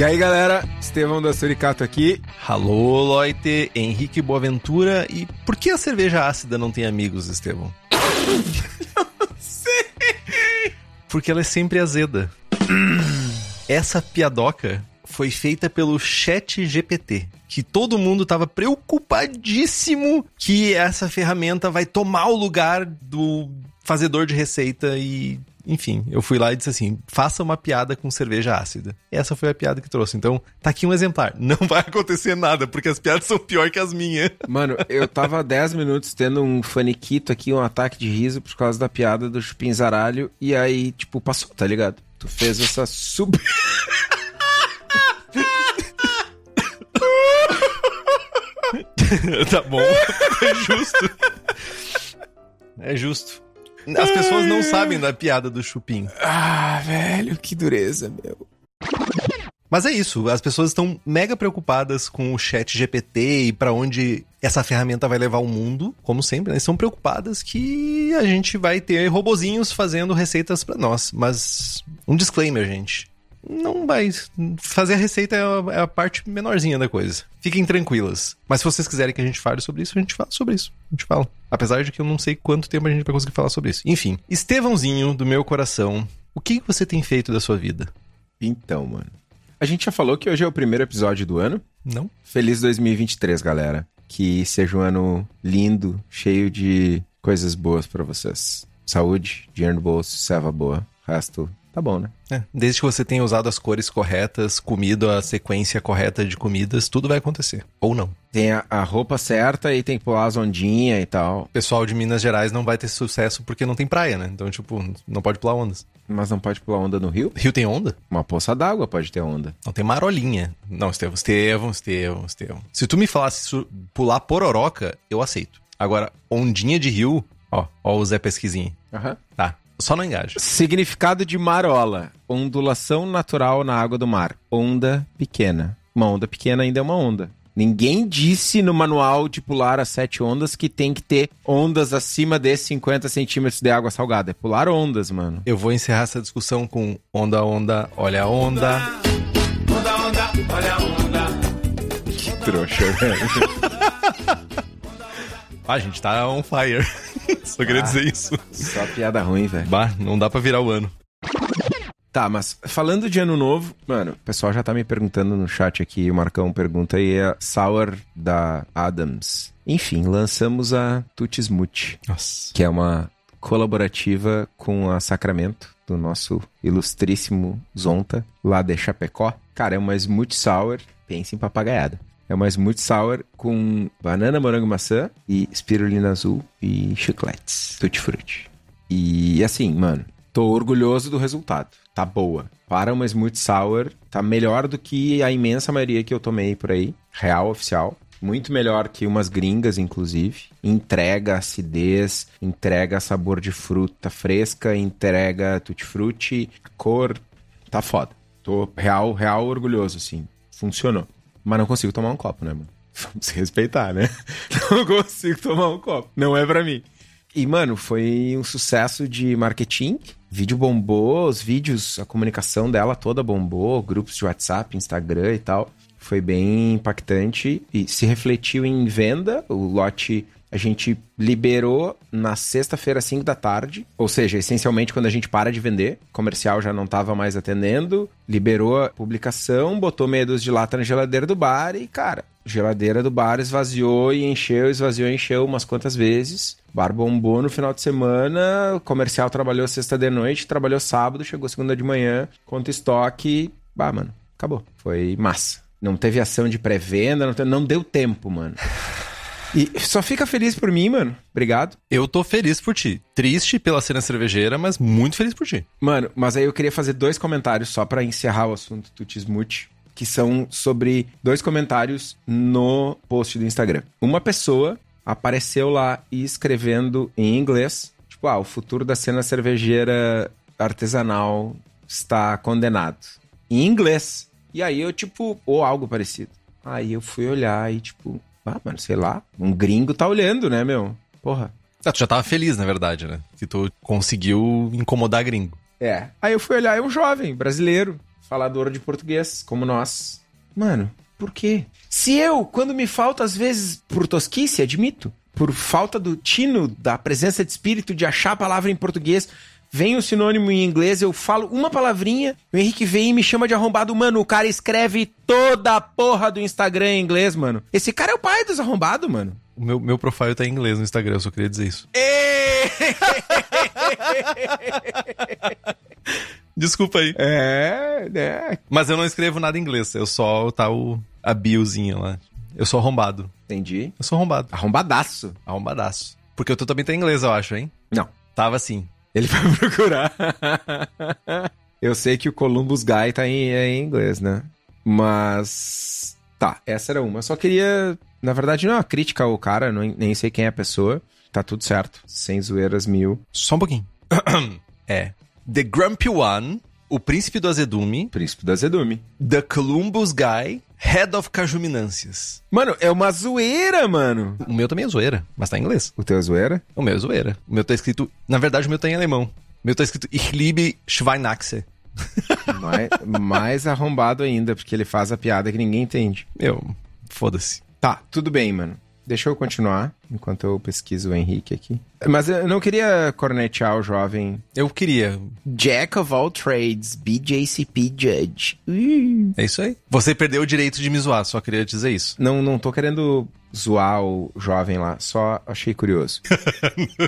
E aí, galera, Estevão da Suricato aqui. Alô, Loite, Henrique Boaventura. E por que a cerveja ácida não tem amigos, Estevão? Sei. Porque ela é sempre azeda. Essa piadoca foi feita pelo Chat GPT, que todo mundo tava preocupadíssimo que essa ferramenta vai tomar o lugar do fazedor de receita e enfim, eu fui lá e disse assim: faça uma piada com cerveja ácida. E essa foi a piada que trouxe. Então, tá aqui um exemplar. Não vai acontecer nada, porque as piadas são pior que as minhas. Mano, eu tava 10 minutos tendo um faniquito aqui, um ataque de riso por causa da piada do chupinzaralho. E aí, tipo, passou, tá ligado? Tu fez essa sub. tá bom. É justo. É justo. As pessoas não sabem da piada do chupim. Ah, velho, que dureza, meu. Mas é isso, as pessoas estão mega preocupadas com o chat GPT e para onde essa ferramenta vai levar o mundo, como sempre, né? Estão preocupadas que a gente vai ter robozinhos fazendo receitas para nós. Mas um disclaimer, gente. Não vai. Fazer a receita é a, é a parte menorzinha da coisa. Fiquem tranquilas. Mas se vocês quiserem que a gente fale sobre isso, a gente fala sobre isso. A gente fala. Apesar de que eu não sei quanto tempo a gente vai conseguir falar sobre isso. Enfim, Estevãozinho do meu coração, o que você tem feito da sua vida? Então, mano. A gente já falou que hoje é o primeiro episódio do ano. Não? Feliz 2023, galera. Que seja um ano lindo, cheio de coisas boas para vocês. Saúde, dinheiro no bolso, serva boa. Resto tá bom, né? É, desde que você tenha usado as cores corretas, comido a sequência correta de comidas, tudo vai acontecer. Ou não. Tem a, a roupa certa e tem que pular as ondinhas e tal. O pessoal de Minas Gerais não vai ter sucesso porque não tem praia, né? Então, tipo, não pode pular ondas. Mas não pode pular onda no rio? Rio tem onda? Uma poça d'água pode ter onda. Não tem marolinha. Não, Estevão, Estevão, Estevão, Estevão. Se tu me falasse pular pororoca, eu aceito. Agora, ondinha de rio, ó, ó o Zé Pesquisinha. Aham. Tá. Só não engaja. Significado de marola: ondulação natural na água do mar. Onda pequena. Uma onda pequena ainda é uma onda. Ninguém disse no manual de pular as sete ondas que tem que ter ondas acima de 50 centímetros de água salgada. É pular ondas, mano. Eu vou encerrar essa discussão com onda, onda, olha a onda. Que trouxa, velho. Ah, a gente tá on fire. Só queria Ah. dizer isso. Só piada ruim, velho. Bah, não dá pra virar o ano. Tá, mas falando de ano novo, mano, o pessoal já tá me perguntando no chat aqui, o Marcão pergunta aí a Sour da Adams. Enfim, lançamos a Nossa. que é uma colaborativa com a Sacramento, do nosso ilustríssimo Zonta, lá de Chapecó. Cara, é uma smoothie sour, pense em papagaiada. É uma smoothie sour com banana, morango, maçã e espirulina azul e chicletes, tutti frutti. E assim, mano, tô orgulhoso do resultado. Tá boa. Para uma smoothie sour, tá melhor do que a imensa maioria que eu tomei por aí. Real, oficial. Muito melhor que umas gringas, inclusive. Entrega acidez, entrega sabor de fruta fresca, entrega tutti-frutti, cor. Tá foda. Tô real, real orgulhoso, assim. Funcionou. Mas não consigo tomar um copo, né, mano? Vamos se respeitar, né? Não consigo tomar um copo. Não é pra mim. E, mano, foi um sucesso de marketing. Vídeo bombou, os vídeos, a comunicação dela toda bombou, grupos de WhatsApp, Instagram e tal. Foi bem impactante e se refletiu em venda. O lote a gente liberou na sexta-feira, 5 da tarde. Ou seja, essencialmente quando a gente para de vender. O comercial já não estava mais atendendo. Liberou a publicação, botou dúzia de lata na geladeira do bar e, cara, geladeira do bar esvaziou e encheu, esvaziou e encheu umas quantas vezes. Bar bombou no final de semana, o comercial trabalhou sexta de noite, trabalhou sábado, chegou segunda de manhã, conta estoque, bah, mano, acabou. Foi massa. Não teve ação de pré-venda, não, te- não deu tempo, mano. E só fica feliz por mim, mano. Obrigado. Eu tô feliz por ti. Triste pela cena cervejeira, mas muito feliz por ti. Mano, mas aí eu queria fazer dois comentários só pra encerrar o assunto do Tismute, que são sobre dois comentários no post do Instagram. Uma pessoa apareceu lá e escrevendo em inglês, tipo, ah, o futuro da cena cervejeira artesanal está condenado. Em inglês. E aí eu, tipo, ou algo parecido. Aí eu fui olhar e, tipo, ah, mano, sei lá, um gringo tá olhando, né, meu? Porra. Ah, tu já tava feliz, na verdade, né? Que tu conseguiu incomodar gringo. É. Aí eu fui olhar, é um jovem brasileiro, falador de português, como nós. Mano, por quê? Se eu, quando me falta, às vezes, por tosquice, admito, por falta do tino, da presença de espírito de achar a palavra em português, vem o sinônimo em inglês, eu falo uma palavrinha, o Henrique vem e me chama de arrombado. Mano, o cara escreve toda a porra do Instagram em inglês, mano. Esse cara é o pai dos arrombados, mano. O meu, meu profile tá em inglês no Instagram, eu só queria dizer isso. Desculpa aí. É, né? Mas eu não escrevo nada em inglês, eu só tá o, a biozinha lá. Eu sou arrombado. Entendi. Eu sou arrombado. Arrombadaço. Arrombadaço. Porque tu também tá em inglês, eu acho, hein? Não. Tava assim. Ele vai procurar. Eu sei que o Columbus Guy tá em, é em inglês, né? Mas. Tá, essa era uma. Eu só queria. Na verdade, não é uma crítica ao cara, não- nem sei quem é a pessoa. Tá tudo certo. Sem zoeiras mil. Só um pouquinho. é. The Grumpy One, o príncipe do azedume, Príncipe da Zedume. The Columbus Guy, Head of Cajuminâncias. Mano, é uma zoeira, mano. O meu também é zoeira, mas tá em inglês. O teu é zoeira? O meu é zoeira. O meu tá escrito. Na verdade, o meu tá em alemão. O meu tá escrito Ich liebe Schweinaxe. mais, mais arrombado ainda, porque ele faz a piada que ninguém entende. Meu, foda-se. Tá, tudo bem, mano. Deixa eu continuar enquanto eu pesquiso o Henrique aqui. Mas eu não queria cornetear o jovem Eu queria. Jack of all trades, BJCP Judge. Ih. É isso aí. Você perdeu o direito de me zoar, só queria dizer isso. Não, não tô querendo zoar o jovem lá, só achei curioso.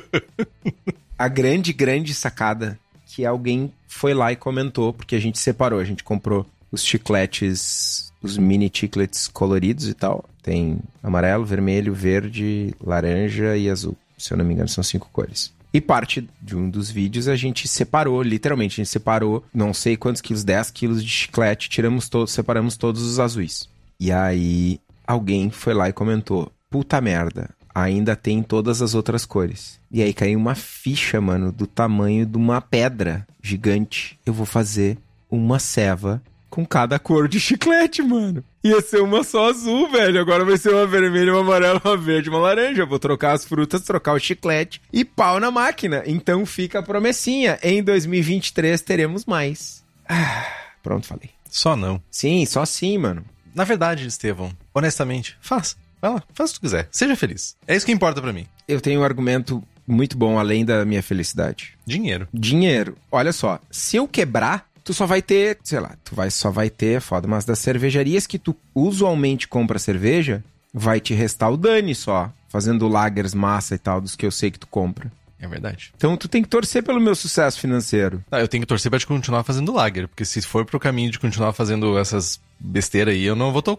a grande, grande sacada que alguém foi lá e comentou, porque a gente separou, a gente comprou os chicletes, os mini chicletes coloridos e tal. Tem amarelo, vermelho, verde, laranja e azul. Se eu não me engano, são cinco cores. E parte de um dos vídeos a gente separou, literalmente, a gente separou não sei quantos quilos, 10 quilos de chiclete, tiramos todos, separamos todos os azuis. E aí alguém foi lá e comentou: Puta merda, ainda tem todas as outras cores. E aí caiu uma ficha, mano, do tamanho de uma pedra gigante. Eu vou fazer uma ceva com cada cor de chiclete, mano. Ia ser uma só azul, velho. Agora vai ser uma vermelha, uma amarela, uma verde, uma laranja. Vou trocar as frutas, trocar o chiclete e pau na máquina. Então fica a promessinha. Em 2023 teremos mais. Ah, pronto, falei. Só não. Sim, só sim, mano. Na verdade, Estevão, honestamente, faça. Vai lá, faz o que tu quiser. Seja feliz. É isso que importa pra mim. Eu tenho um argumento muito bom além da minha felicidade. Dinheiro. Dinheiro. Olha só, se eu quebrar, tu só vai ter, sei lá, tu vai só vai ter, foda, mas das cervejarias que tu usualmente compra cerveja, vai te restar o dane só, fazendo lagers massa e tal dos que eu sei que tu compra. É verdade. Então tu tem que torcer pelo meu sucesso financeiro. Ah, eu tenho que torcer pra te continuar fazendo lager, porque se for pro caminho de continuar fazendo essas besteiras aí, eu não vou tão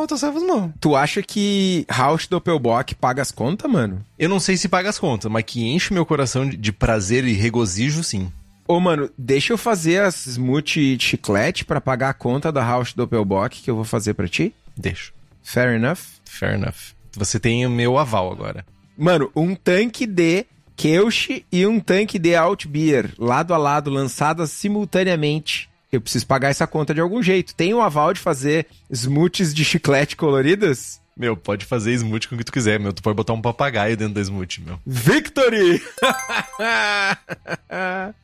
outras servas, não. Tu acha que Rausch Doppelbock paga as contas, mano? Eu não sei se paga as contas, mas que enche meu coração de prazer e regozijo, sim. Ô, mano, deixa eu fazer as smoothie de chiclete pra pagar a conta da Rausch Doppelbock que eu vou fazer pra ti? Deixa. Fair enough? Fair enough. Você tem o meu aval agora. Mano, um tanque de Kelch e um tanque de Altbier, lado a lado, lançadas simultaneamente. Eu preciso pagar essa conta de algum jeito. Tem o aval de fazer smoothies de chiclete coloridas? Meu, pode fazer smoothie com o que tu quiser, meu. Tu pode botar um papagaio dentro da smoothie, meu. Victory!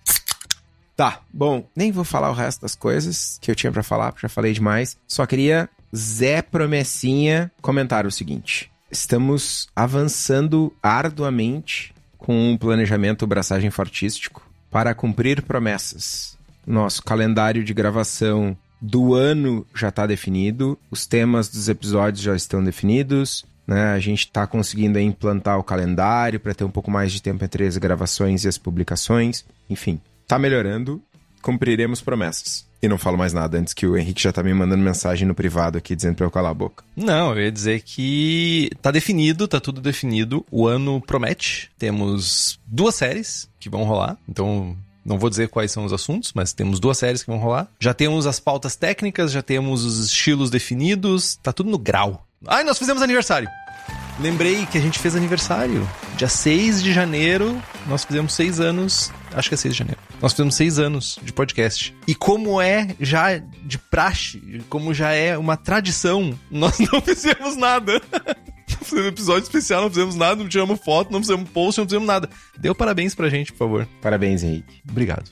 tá, bom, nem vou falar o resto das coisas que eu tinha pra falar, porque já falei demais. Só queria Zé Promessinha comentar o seguinte: estamos avançando arduamente com um planejamento braçagem fortístico para cumprir promessas. Nosso calendário de gravação do ano já está definido, os temas dos episódios já estão definidos, né? A gente está conseguindo implantar o calendário para ter um pouco mais de tempo entre as gravações e as publicações. Enfim, está melhorando, cumpriremos promessas. E não falo mais nada antes que o Henrique já tá me mandando mensagem no privado aqui dizendo pra eu calar a boca. Não, eu ia dizer que tá definido, tá tudo definido. O ano promete. Temos duas séries que vão rolar. Então, não vou dizer quais são os assuntos, mas temos duas séries que vão rolar. Já temos as pautas técnicas, já temos os estilos definidos, tá tudo no grau. Ai, nós fizemos aniversário! Lembrei que a gente fez aniversário. Dia 6 de janeiro, nós fizemos seis anos. Acho que é 6 de janeiro. Nós fizemos seis anos de podcast. E como é já de praxe, como já é uma tradição, nós não fizemos nada. Episódio especial, não fizemos nada, não tiramos foto, não fizemos post, não fizemos nada. Deu parabéns pra gente, por favor. Parabéns, Henrique. Obrigado.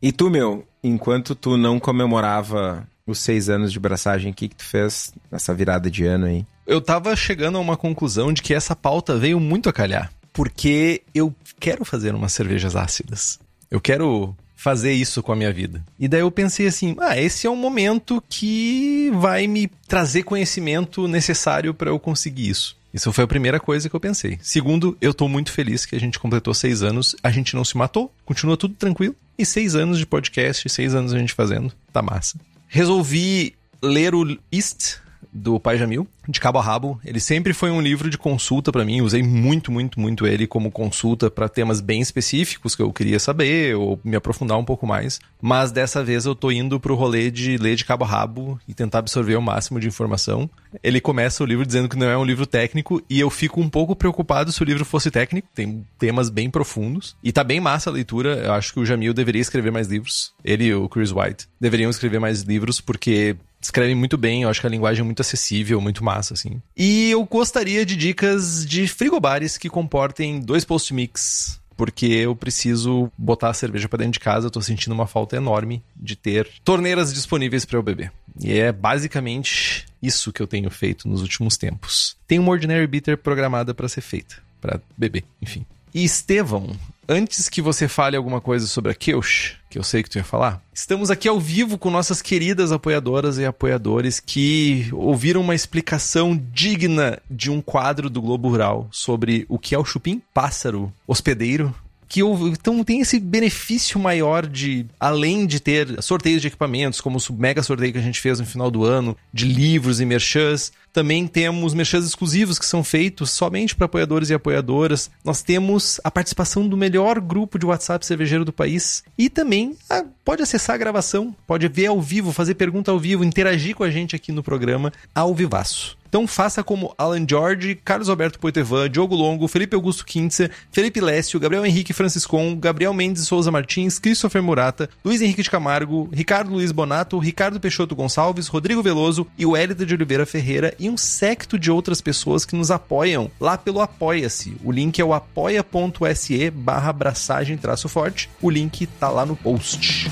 E tu, meu, enquanto tu não comemorava os seis anos de braçagem, o que, que tu fez nessa virada de ano aí? Eu tava chegando a uma conclusão de que essa pauta veio muito a calhar. Porque eu quero fazer umas cervejas ácidas. Eu quero fazer isso com a minha vida. E daí eu pensei assim: ah, esse é um momento que vai me trazer conhecimento necessário para eu conseguir isso. Isso foi a primeira coisa que eu pensei. Segundo, eu tô muito feliz que a gente completou seis anos, a gente não se matou, continua tudo tranquilo. E seis anos de podcast, seis anos a gente fazendo, tá massa. Resolvi ler o East, do Pai Jamil, de cabo a rabo. Ele sempre foi um livro de consulta para mim. Usei muito, muito, muito ele como consulta para temas bem específicos que eu queria saber ou me aprofundar um pouco mais. Mas dessa vez eu tô indo pro rolê de ler de cabo a rabo e tentar absorver o máximo de informação. Ele começa o livro dizendo que não é um livro técnico e eu fico um pouco preocupado se o livro fosse técnico. Tem temas bem profundos e tá bem massa a leitura. Eu acho que o Jamil deveria escrever mais livros. Ele e o Chris White deveriam escrever mais livros porque escrevem muito bem, eu acho que a linguagem é muito acessível, muito massa, assim. E eu gostaria de dicas de frigobares que comportem dois post-mix porque eu preciso botar a cerveja para dentro de casa, eu tô sentindo uma falta enorme de ter torneiras disponíveis para eu beber. E é basicamente isso que eu tenho feito nos últimos tempos. Tem uma Ordinary Bitter programada para ser feita, para beber, enfim. E Estevão, antes que você fale alguma coisa sobre a Keush, que eu sei que tu ia falar, estamos aqui ao vivo com nossas queridas apoiadoras e apoiadores que ouviram uma explicação digna de um quadro do Globo Rural sobre o que é o chupim pássaro hospedeiro, que então tem esse benefício maior de, além de ter sorteios de equipamentos, como o mega sorteio que a gente fez no final do ano, de livros e merchans, também temos merchans exclusivos que são feitos somente para apoiadores e apoiadoras. Nós temos a participação do melhor grupo de WhatsApp cervejeiro do país. E também ah, pode acessar a gravação, pode ver ao vivo, fazer pergunta ao vivo, interagir com a gente aqui no programa ao vivaço. Então faça como Alan George, Carlos Alberto Poitevin, Diogo Longo, Felipe Augusto Kintzer, Felipe Lécio, Gabriel Henrique Franciscon, Gabriel Mendes Souza Martins, Christopher Murata, Luiz Henrique de Camargo, Ricardo Luiz Bonato, Ricardo Peixoto Gonçalves, Rodrigo Veloso e o Hélida de Oliveira Ferreira e um secto de outras pessoas que nos apoiam lá pelo Apoia-se. O link é o apoia.se barra abraçagem traço forte. O link tá lá no post.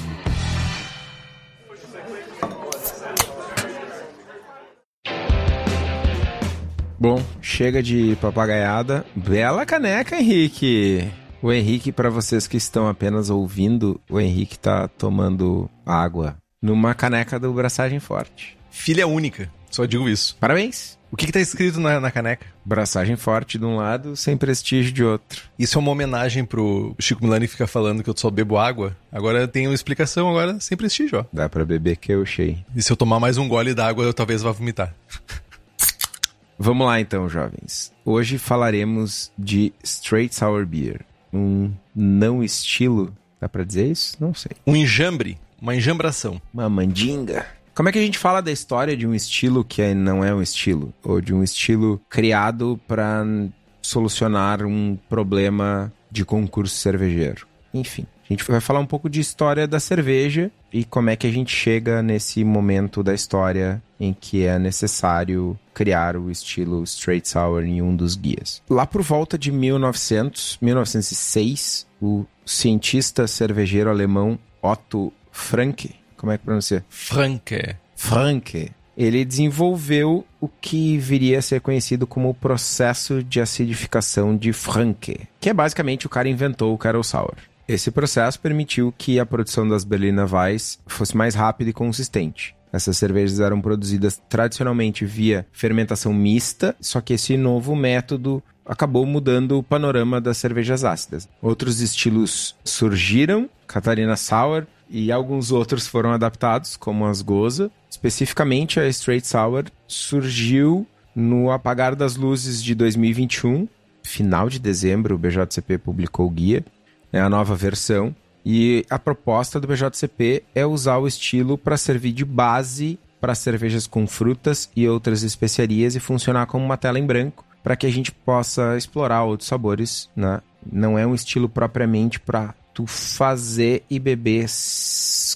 Bom, chega de papagaiada. Bela caneca, Henrique. O Henrique, para vocês que estão apenas ouvindo, o Henrique tá tomando água numa caneca do Braçagem Forte. Filha única, só digo isso. Parabéns. O que, que tá escrito na, na, caneca? Braçagem forte de um lado, sem prestígio de outro. Isso é uma homenagem pro Chico Milani que fica falando que eu só bebo água. Agora tem uma explicação agora sem prestígio, ó. Dá pra beber que eu achei. E se eu tomar mais um gole d'água, eu talvez vá vomitar. Vamos lá então, jovens. Hoje falaremos de Straight Sour Beer. Um não estilo, dá pra dizer isso? Não sei. Um enjambre, uma enjambração. Uma mandinga. Como é que a gente fala da história de um estilo que não é um estilo? Ou de um estilo criado para solucionar um problema de concurso cervejeiro? Enfim, a gente vai falar um pouco de história da cerveja e como é que a gente chega nesse momento da história em que é necessário criar o estilo straight sour em um dos guias. Lá por volta de 1900, 1906, o cientista cervejeiro alemão Otto Franke, como é que pronuncia? Franke. Franke. Ele desenvolveu o que viria a ser conhecido como o processo de acidificação de Franke, que é basicamente o cara inventou o Carol Sour. Esse processo permitiu que a produção das Berliner Weiss fosse mais rápida e consistente. Essas cervejas eram produzidas tradicionalmente via fermentação mista, só que esse novo método acabou mudando o panorama das cervejas ácidas. Outros estilos surgiram, Catarina Sour, e alguns outros foram adaptados, como as Goza. Especificamente a Straight Sour surgiu no apagar das luzes de 2021, final de dezembro, o BJCP publicou o guia, né, a nova versão, e a proposta do BJCP é usar o estilo para servir de base para cervejas com frutas e outras especiarias e funcionar como uma tela em branco para que a gente possa explorar outros sabores, né? Não é um estilo propriamente para tu fazer e beber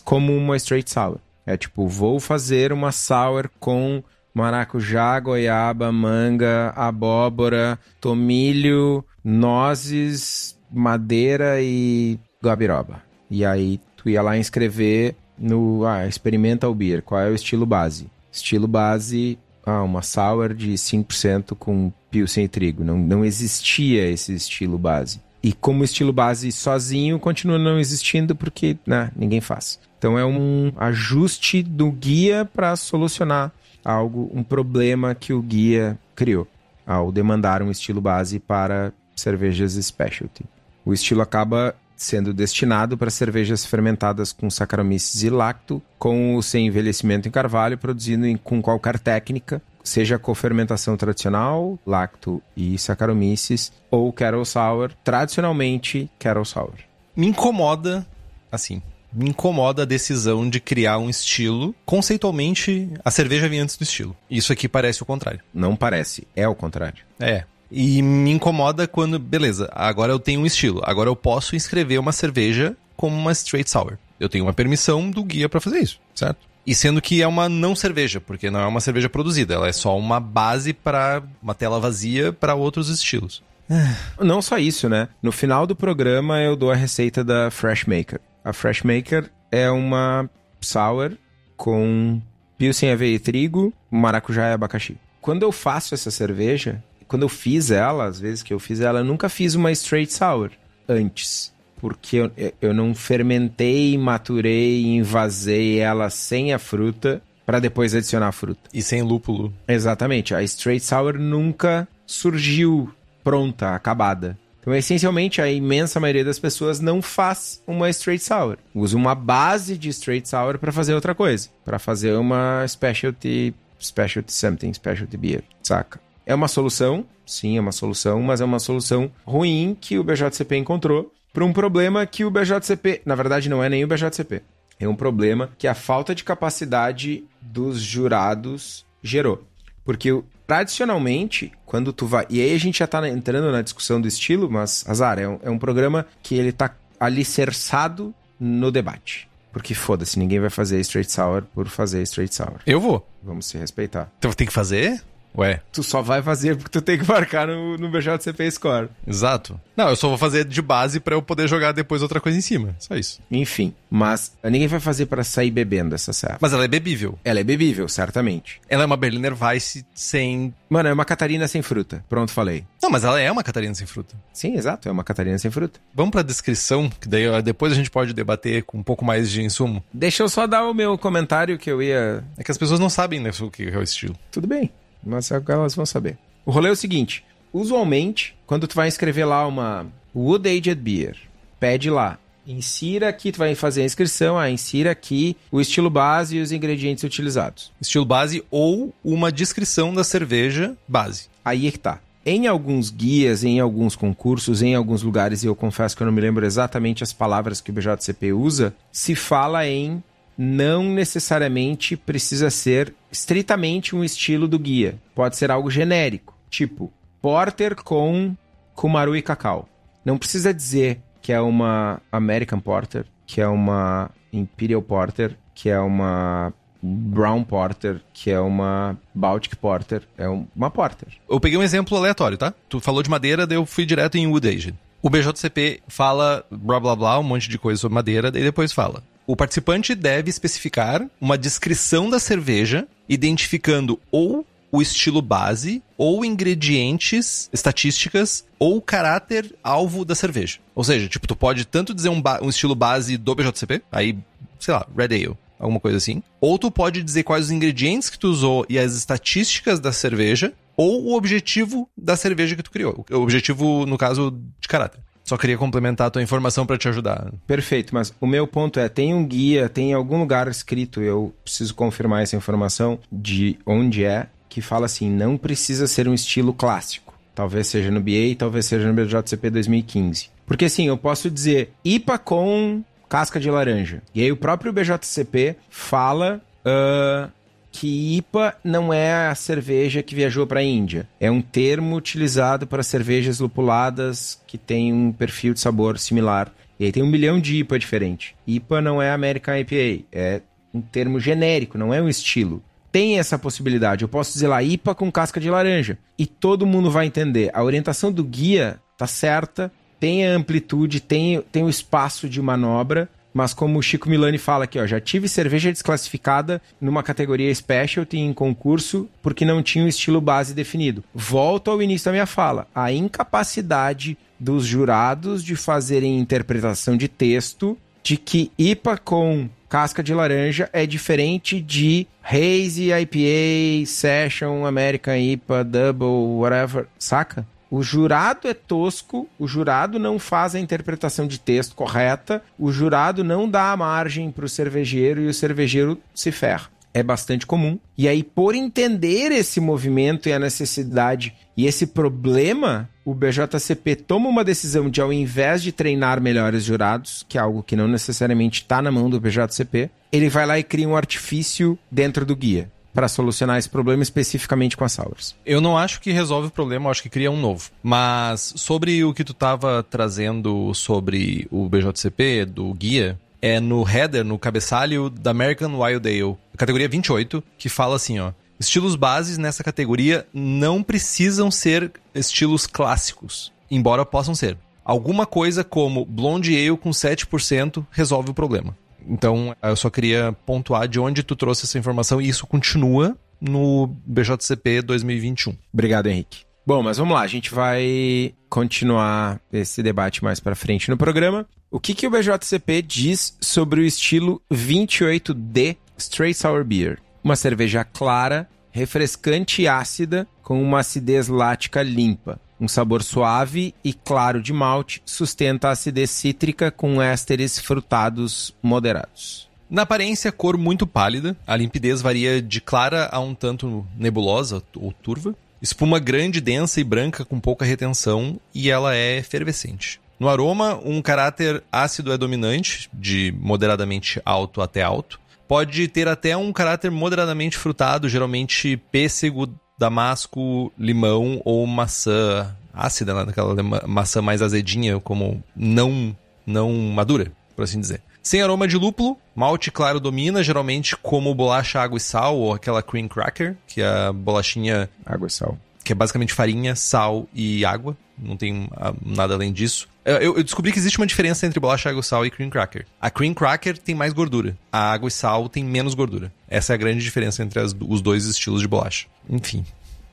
como uma straight sour. É tipo, vou fazer uma sour com maracujá, goiaba, manga, abóbora, tomilho, nozes, madeira e gabiroba. E aí tu ia lá inscrever no, ah, experimenta o beer, qual é o estilo base? Estilo base, ah, uma sour de 5% com pilsen e trigo. Não, não existia esse estilo base. E como estilo base sozinho continua não existindo porque né, ninguém faz. Então é um ajuste do guia para solucionar algo, um problema que o guia criou ao demandar um estilo base para cervejas specialty. O estilo acaba sendo destinado para cervejas fermentadas com Saccharomyces e lacto, com ou sem envelhecimento em carvalho, produzido em, com qualquer técnica, seja co-fermentação tradicional, lacto e Saccharomyces, ou Kettle Sour, tradicionalmente Kettle Sour. Me incomoda, assim, me incomoda a decisão de criar um estilo. Conceitualmente, a cerveja vem antes do estilo. Isso aqui parece o contrário. Não parece, é o contrário. É. E me incomoda quando, beleza, agora eu tenho um estilo. Agora eu posso inscrever uma cerveja como uma straight sour. Eu tenho uma permissão do guia para fazer isso, certo? E sendo que é uma não cerveja, porque não é uma cerveja produzida, ela é só uma base para uma tela vazia para outros estilos. Não só isso, né? No final do programa eu dou a receita da Fresh Maker. A Fresh Maker é uma sour com pilsen, aveia e trigo, maracujá e abacaxi. Quando eu faço essa cerveja, quando eu fiz ela, às vezes que eu fiz ela, eu nunca fiz uma straight sour antes porque eu, eu não fermentei, maturei, invasei ela sem a fruta para depois adicionar a fruta. E sem lúpulo. Exatamente. A straight sour nunca surgiu pronta, acabada. Então, essencialmente, a imensa maioria das pessoas não faz uma straight sour. Usa uma base de straight sour para fazer outra coisa, para fazer uma specialty, specialty something, specialty beer, saca? É uma solução, sim, é uma solução, mas é uma solução ruim que o BJCP encontrou para um problema que o BJCP, na verdade não é nem o BJCP, é um problema que a falta de capacidade dos jurados gerou. Porque tradicionalmente, quando tu vai. E aí a gente já tá entrando na discussão do estilo, mas, Azar, é um, é um programa que ele tá alicerçado no debate. Porque foda-se, ninguém vai fazer straight sour por fazer straight sour. Eu vou. Vamos se respeitar. Então tem que fazer? Ué. Tu só vai fazer porque tu tem que marcar no, no BJCP Score. Exato. Não, eu só vou fazer de base para eu poder jogar depois outra coisa em cima. Só isso. Enfim, mas ninguém vai fazer para sair bebendo essa serra. Mas ela é bebível. Ela é bebível, certamente. Ela é uma Berliner Weiss sem. Mano, é uma Catarina sem fruta. Pronto, falei. Não, mas ela é uma Catarina sem fruta. Sim, exato, é uma Catarina sem fruta. Vamos pra descrição, que daí depois a gente pode debater com um pouco mais de insumo. Deixa eu só dar o meu comentário que eu ia. É que as pessoas não sabem né, o que é o estilo. Tudo bem mas elas vão saber. O rolê é o seguinte: usualmente, quando tu vai escrever lá uma Wood Aged Beer, pede lá, insira aqui, tu vai fazer a inscrição, ah, insira aqui o estilo base e os ingredientes utilizados. Estilo base ou uma descrição da cerveja base. Aí é que tá. Em alguns guias, em alguns concursos, em alguns lugares, e eu confesso que eu não me lembro exatamente as palavras que o BJCP usa, se fala em não necessariamente precisa ser estritamente um estilo do guia. Pode ser algo genérico, tipo Porter com Kumaru e Cacau. Não precisa dizer que é uma American Porter, que é uma Imperial Porter, que é uma Brown Porter, que é uma Baltic Porter, é uma Porter. Eu peguei um exemplo aleatório, tá? Tu falou de madeira, daí eu fui direto em Wood Aged. O BJCP fala blá blá blá, um monte de coisa sobre madeira, daí depois fala o participante deve especificar uma descrição da cerveja, identificando ou o estilo base ou ingredientes, estatísticas ou caráter alvo da cerveja. Ou seja, tipo, tu pode tanto dizer um, um estilo base do BJCP, aí, sei lá, Red Ale, alguma coisa assim. Ou tu pode dizer quais os ingredientes que tu usou e as estatísticas da cerveja, ou o objetivo da cerveja que tu criou. O objetivo, no caso, de caráter. Só queria complementar a tua informação para te ajudar. Perfeito, mas o meu ponto é, tem um guia, tem algum lugar escrito, eu preciso confirmar essa informação de onde é, que fala assim, não precisa ser um estilo clássico. Talvez seja no BA, talvez seja no BJCP 2015. Porque assim, eu posso dizer IPA com casca de laranja. E aí o próprio BJCP fala uh, que IPA não é a cerveja que viajou para a Índia. É um termo utilizado para cervejas lupuladas que têm um perfil de sabor similar. E aí tem um milhão de IPA diferente. IPA não é American IPA, é um termo genérico, não é um estilo. Tem essa possibilidade. Eu posso dizer lá IPA com casca de laranja e todo mundo vai entender. A orientação do guia tá certa, tem a amplitude, tem, tem o espaço de manobra mas como o Chico Milani fala aqui, ó, já tive cerveja desclassificada numa categoria specialty em concurso porque não tinha um estilo base definido. Volto ao início da minha fala. A incapacidade dos jurados de fazerem interpretação de texto de que IPA com casca de laranja é diferente de Hazy IPA, Session, American IPA, Double, whatever, saca? O jurado é tosco, o jurado não faz a interpretação de texto correta, o jurado não dá a margem para o cervejeiro e o cervejeiro se ferra. É bastante comum. E aí, por entender esse movimento e a necessidade e esse problema, o BJCP toma uma decisão de, ao invés de treinar melhores jurados, que é algo que não necessariamente está na mão do BJCP, ele vai lá e cria um artifício dentro do guia para solucionar esse problema especificamente com as sours. Eu não acho que resolve o problema, acho que cria um novo. Mas sobre o que tu estava trazendo sobre o BJCP, do guia, é no header, no cabeçalho da American Wild Ale, categoria 28, que fala assim, ó. Estilos bases nessa categoria não precisam ser estilos clássicos, embora possam ser. Alguma coisa como Blonde Ale com 7% resolve o problema. Então, eu só queria pontuar de onde tu trouxe essa informação e isso continua no BJCP 2021. Obrigado, Henrique. Bom, mas vamos lá, a gente vai continuar esse debate mais para frente no programa. O que, que o BJCP diz sobre o estilo 28D Straight Sour Beer? Uma cerveja clara, refrescante e ácida, com uma acidez lática limpa. Um sabor suave e claro de malte sustenta a acidez cítrica com ésteres frutados moderados. Na aparência, cor muito pálida, a limpidez varia de clara a um tanto nebulosa ou turva. Espuma grande, densa e branca com pouca retenção e ela é efervescente. No aroma, um caráter ácido é dominante, de moderadamente alto até alto. Pode ter até um caráter moderadamente frutado, geralmente pêssego, damasco, limão ou maçã ácida, né? Aquela maçã mais azedinha, como não, não madura, por assim dizer. Sem aroma de lúpulo, malte claro domina, geralmente como bolacha água e sal ou aquela cream cracker, que é a bolachinha... Água e sal. Que é basicamente farinha, sal e água. Não tem ah, nada além disso. Eu, eu, descobri que existe uma diferença entre bolacha água e sal e cream cracker. A cream cracker tem mais gordura. A água e sal tem menos gordura. Essa é a grande diferença entre as, os dois estilos de bolacha. Enfim,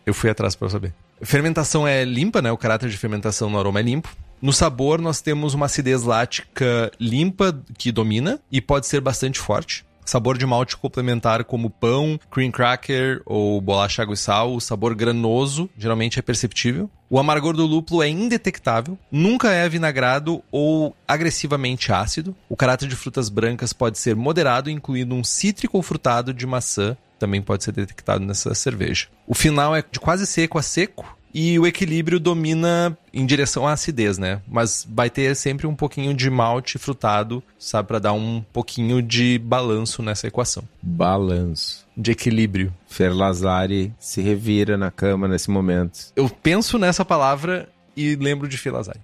eu fui atrás para saber. Fermentação é limpa, né? O caráter de fermentação no aroma é limpo. No sabor, nós temos uma acidez lática limpa que domina e pode ser bastante forte. Sabor de malte complementar como pão, cream cracker ou bolacha água e sal. O sabor granoso geralmente é perceptível. O amargor do lúpulo é indetectável, nunca é vinagrado ou agressivamente ácido. O caráter de frutas brancas pode ser moderado, incluindo um cítrico ou frutado de maçã, também pode ser detectado nessa cerveja. O final é de quase seco a seco, e o equilíbrio domina em direção à acidez, né? Mas vai ter sempre um pouquinho de malte frutado, sabe, para dar um pouquinho de balanço nessa equação. Balanço. De equilíbrio. Ferlazari se revira na cama nesse momento. Eu penso nessa palavra e lembro de Ferlazari.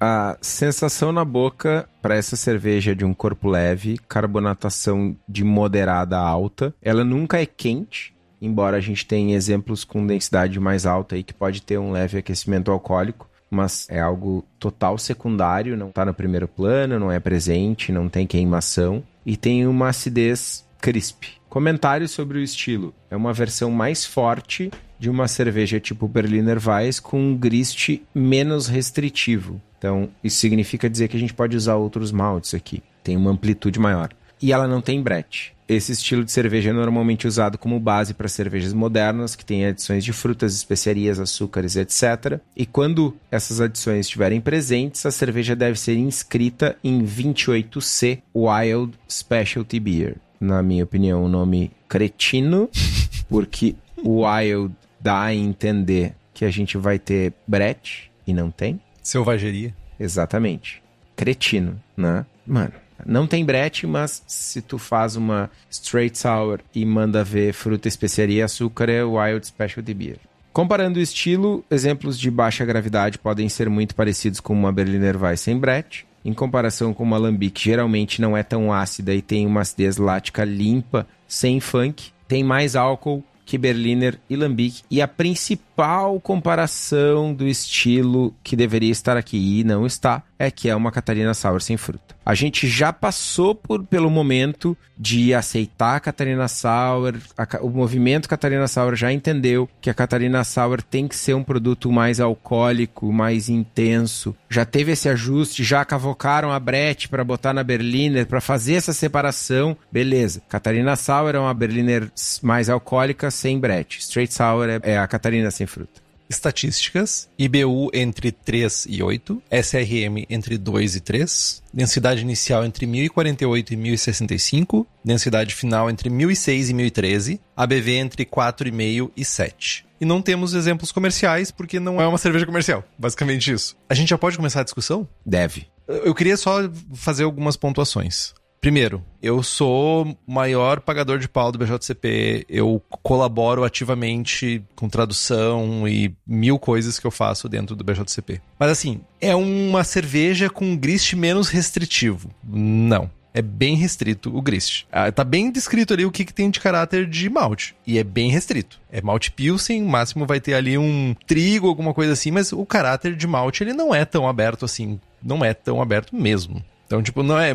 A sensação na boca para essa cerveja é de um corpo leve, carbonatação de moderada a alta. Ela nunca é quente, embora a gente tenha exemplos com densidade mais alta aí que pode ter um leve aquecimento alcoólico, mas é algo total secundário, não está no primeiro plano, não é presente, não tem queimação e tem uma acidez crisp. Comentários sobre o estilo. É uma versão mais forte de uma cerveja tipo Berliner Weiss com um grist menos restritivo. Então, isso significa dizer que a gente pode usar outros maltes aqui. Tem uma amplitude maior. E ela não tem brete. Esse estilo de cerveja é normalmente usado como base para cervejas modernas, que têm adições de frutas, especiarias, açúcares, etc. E quando essas adições estiverem presentes, a cerveja deve ser inscrita em 28C Wild Specialty Beer. Na minha opinião, um nome cretino, porque Wild dá a entender que a gente vai ter brete e não tem. Selvageria. Exatamente. Cretino, né? Mano, não tem brete, mas se tu faz uma straight sour e manda ver fruta, especiaria e açúcar, é Wild Specialty Beer. Comparando o estilo, exemplos de baixa gravidade podem ser muito parecidos com uma Berliner Weiss sem brete. Em comparação com uma Lambic, geralmente não é tão ácida e tem uma acidez lática limpa, sem funk. Tem mais álcool, que Berliner e Lambic. E a principal comparação do estilo que deveria estar aqui e não está é que é uma Catarina Sour sem fruta. A gente já passou por, pelo momento de aceitar a Catarina Sour, a, o movimento Catarina Sour já entendeu que a Catarina Sour tem que ser um produto mais alcoólico, mais intenso. Já teve esse ajuste, já cavocaram a Brett para botar na Berliner, para fazer essa separação. Beleza. Catarina Sour é uma Berliner mais alcoólica sem Brett. Straight Sour é, é a Catarina sem fruta estatísticas, IBU entre 3 e 8, SRM entre 2 e 3, densidade inicial entre 1048 e 1065, densidade final entre 1006 e 1013, ABV entre 4,5 e 7. E não temos exemplos comerciais porque não é uma cerveja comercial, basicamente isso. A gente já pode começar a discussão? Deve. Eu queria só fazer algumas pontuações. Primeiro, eu sou maior pagador de pau do BJCP, eu colaboro ativamente com tradução e mil coisas que eu faço dentro do BJCP. Mas assim, é uma cerveja com um grist menos restritivo. Não. É bem restrito o grist. Ah, tá bem descrito ali o que, que tem de caráter de malte. E é bem restrito. É malte pilsen, o máximo vai ter ali um trigo, alguma coisa assim, mas o caráter de malte ele não é tão aberto assim. Não é tão aberto mesmo. Então, tipo, não é.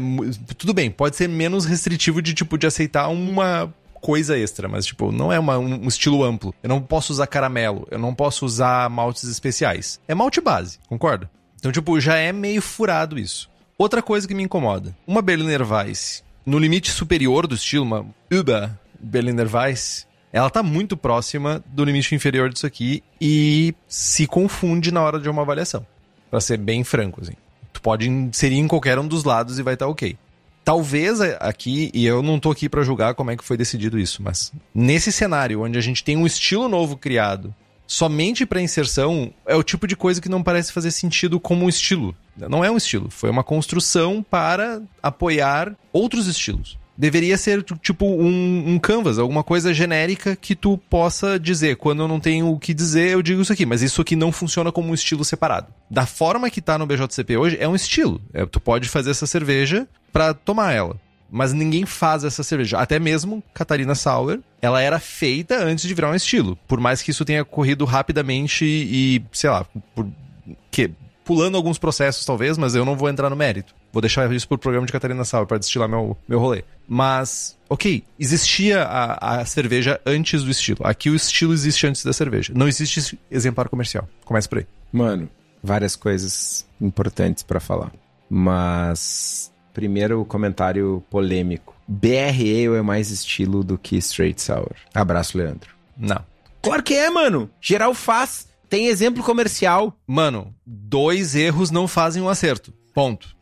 Tudo bem, pode ser menos restritivo de, tipo, de aceitar uma coisa extra, mas, tipo, não é uma, um estilo amplo. Eu não posso usar caramelo, eu não posso usar maltes especiais. É malte base, concorda? Então, tipo, já é meio furado isso. Outra coisa que me incomoda: uma Berliner Weiss, no limite superior do estilo, uma Uber Berliner Weiss, ela tá muito próxima do limite inferior disso aqui e se confunde na hora de uma avaliação. Pra ser bem franco, assim. Tu pode inserir em qualquer um dos lados e vai estar tá ok. Talvez aqui, e eu não tô aqui para julgar como é que foi decidido isso, mas nesse cenário onde a gente tem um estilo novo criado somente para inserção, é o tipo de coisa que não parece fazer sentido como um estilo. Não é um estilo, foi uma construção para apoiar outros estilos deveria ser tipo um, um canvas, alguma coisa genérica que tu possa dizer. Quando eu não tenho o que dizer, eu digo isso aqui, mas isso aqui não funciona como um estilo separado. Da forma que tá no BJCP hoje, é um estilo. É, tu pode fazer essa cerveja para tomar ela. Mas ninguém faz essa cerveja. Até mesmo Catarina Sauer, ela era feita antes de virar um estilo. Por mais que isso tenha corrido rapidamente e, sei lá, por que pulando alguns processos talvez, mas eu não vou entrar no mérito. Vou deixar isso pro programa de Catarina Sauer para destilar meu, meu rolê. Mas, ok, existia a, a cerveja antes do estilo. Aqui o estilo existe antes da cerveja. Não existe exemplar comercial. Começa por aí. Mano, várias coisas importantes para falar. Mas, primeiro o comentário polêmico. BR Ale é mais estilo do que Straight Sour. Abraço, Leandro. Não. Claro que é, mano. Geral faz. Tem exemplo comercial. Mano, dois erros não fazem um acerto. Ponto.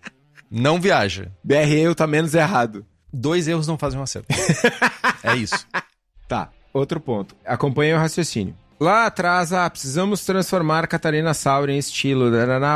Não viaja. BR eu tá menos errado. Dois erros não fazem um acerto. é isso. Tá. Outro ponto. Acompanhe o raciocínio. Lá atrás, ah, precisamos transformar a Catarina Sauer em estilo.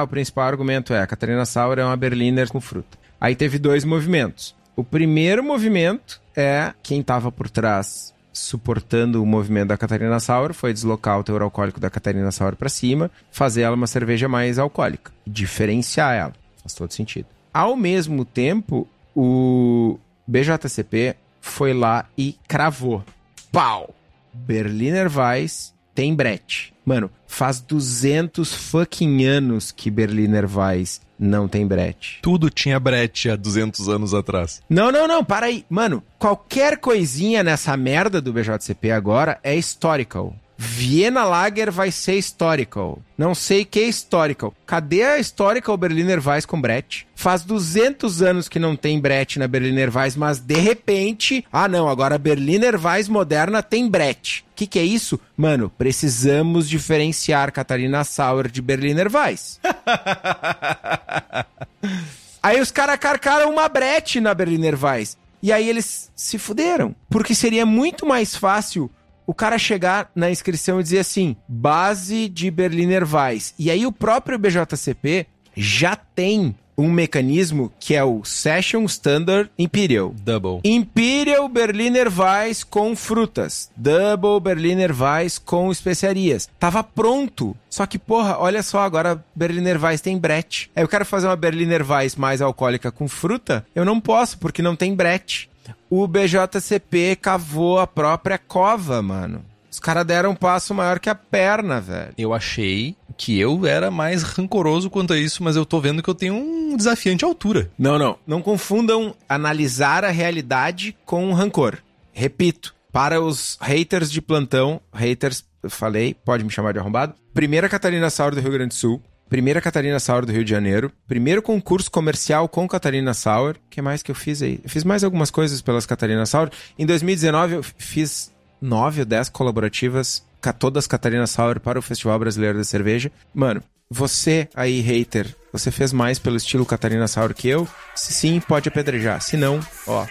O principal argumento é: a Catarina Sauer é uma Berliner com fruta. Aí teve dois movimentos. O primeiro movimento é quem estava por trás suportando o movimento da Catarina Sauer foi deslocar o teor alcoólico da Catarina Sauer para cima, fazer ela uma cerveja mais alcoólica, diferenciar ela. Faz todo sentido. Ao mesmo tempo, o BJCP foi lá e cravou. Pau! Berliner Weiss tem brete. Mano, faz 200 fucking anos que Berliner Weiss não tem brete. Tudo tinha brete há 200 anos atrás. Não, não, não, para aí. Mano, qualquer coisinha nessa merda do BJCP agora é historical. Viena Lager vai ser historical. Não sei que é historical. Cadê a historical Berliner Weiss com Brett? Faz 200 anos que não tem Brett na Berliner Weiss, mas de repente, ah não, agora a Berliner Weiss moderna tem Brett. O que, que é isso? Mano, precisamos diferenciar Catarina Sauer de Berliner Weiss. Aí os caras carcaram uma Brett na Berliner Weiss. E aí eles se fuderam. Porque seria muito mais fácil o cara chegar na inscrição e dizer assim, base de Berliner Weiss. E aí o próprio BJCP já tem um mecanismo que é o Session Standard Imperial. Double. Imperial Berliner Weiss com frutas. Double Berliner Weiss com especiarias. Tava pronto. Só que, porra, olha só, agora Berliner Weiss tem Brett. Aí eu quero fazer uma Berliner Weiss mais alcoólica com fruta. Eu não posso, porque não tem Brett o BJCP cavou a própria cova, mano. Os caras deram um passo maior que a perna, velho. Eu achei que eu era mais rancoroso quanto a isso, mas eu tô vendo que eu tenho um desafiante à altura. Não, não. Não confundam analisar a realidade com rancor. Repito, para os haters de plantão, haters, falei, pode me chamar de arrombado. Primeira Catarina Sauro do Rio Grande do Sul, primeira Catarina Sauer do Rio de Janeiro, primeiro concurso comercial com Catarina Sauer. O que mais que eu fiz aí? Eu fiz mais algumas coisas pelas Catarina Sauer. Em 2019 eu fiz nove ou dez colaborativas, todas Catarina Sauer para o Festival Brasileiro da Cerveja. Mano, você aí, hater, você fez mais pelo estilo Catarina Sauer que eu? Se sim, pode apedrejar. Se não, ó,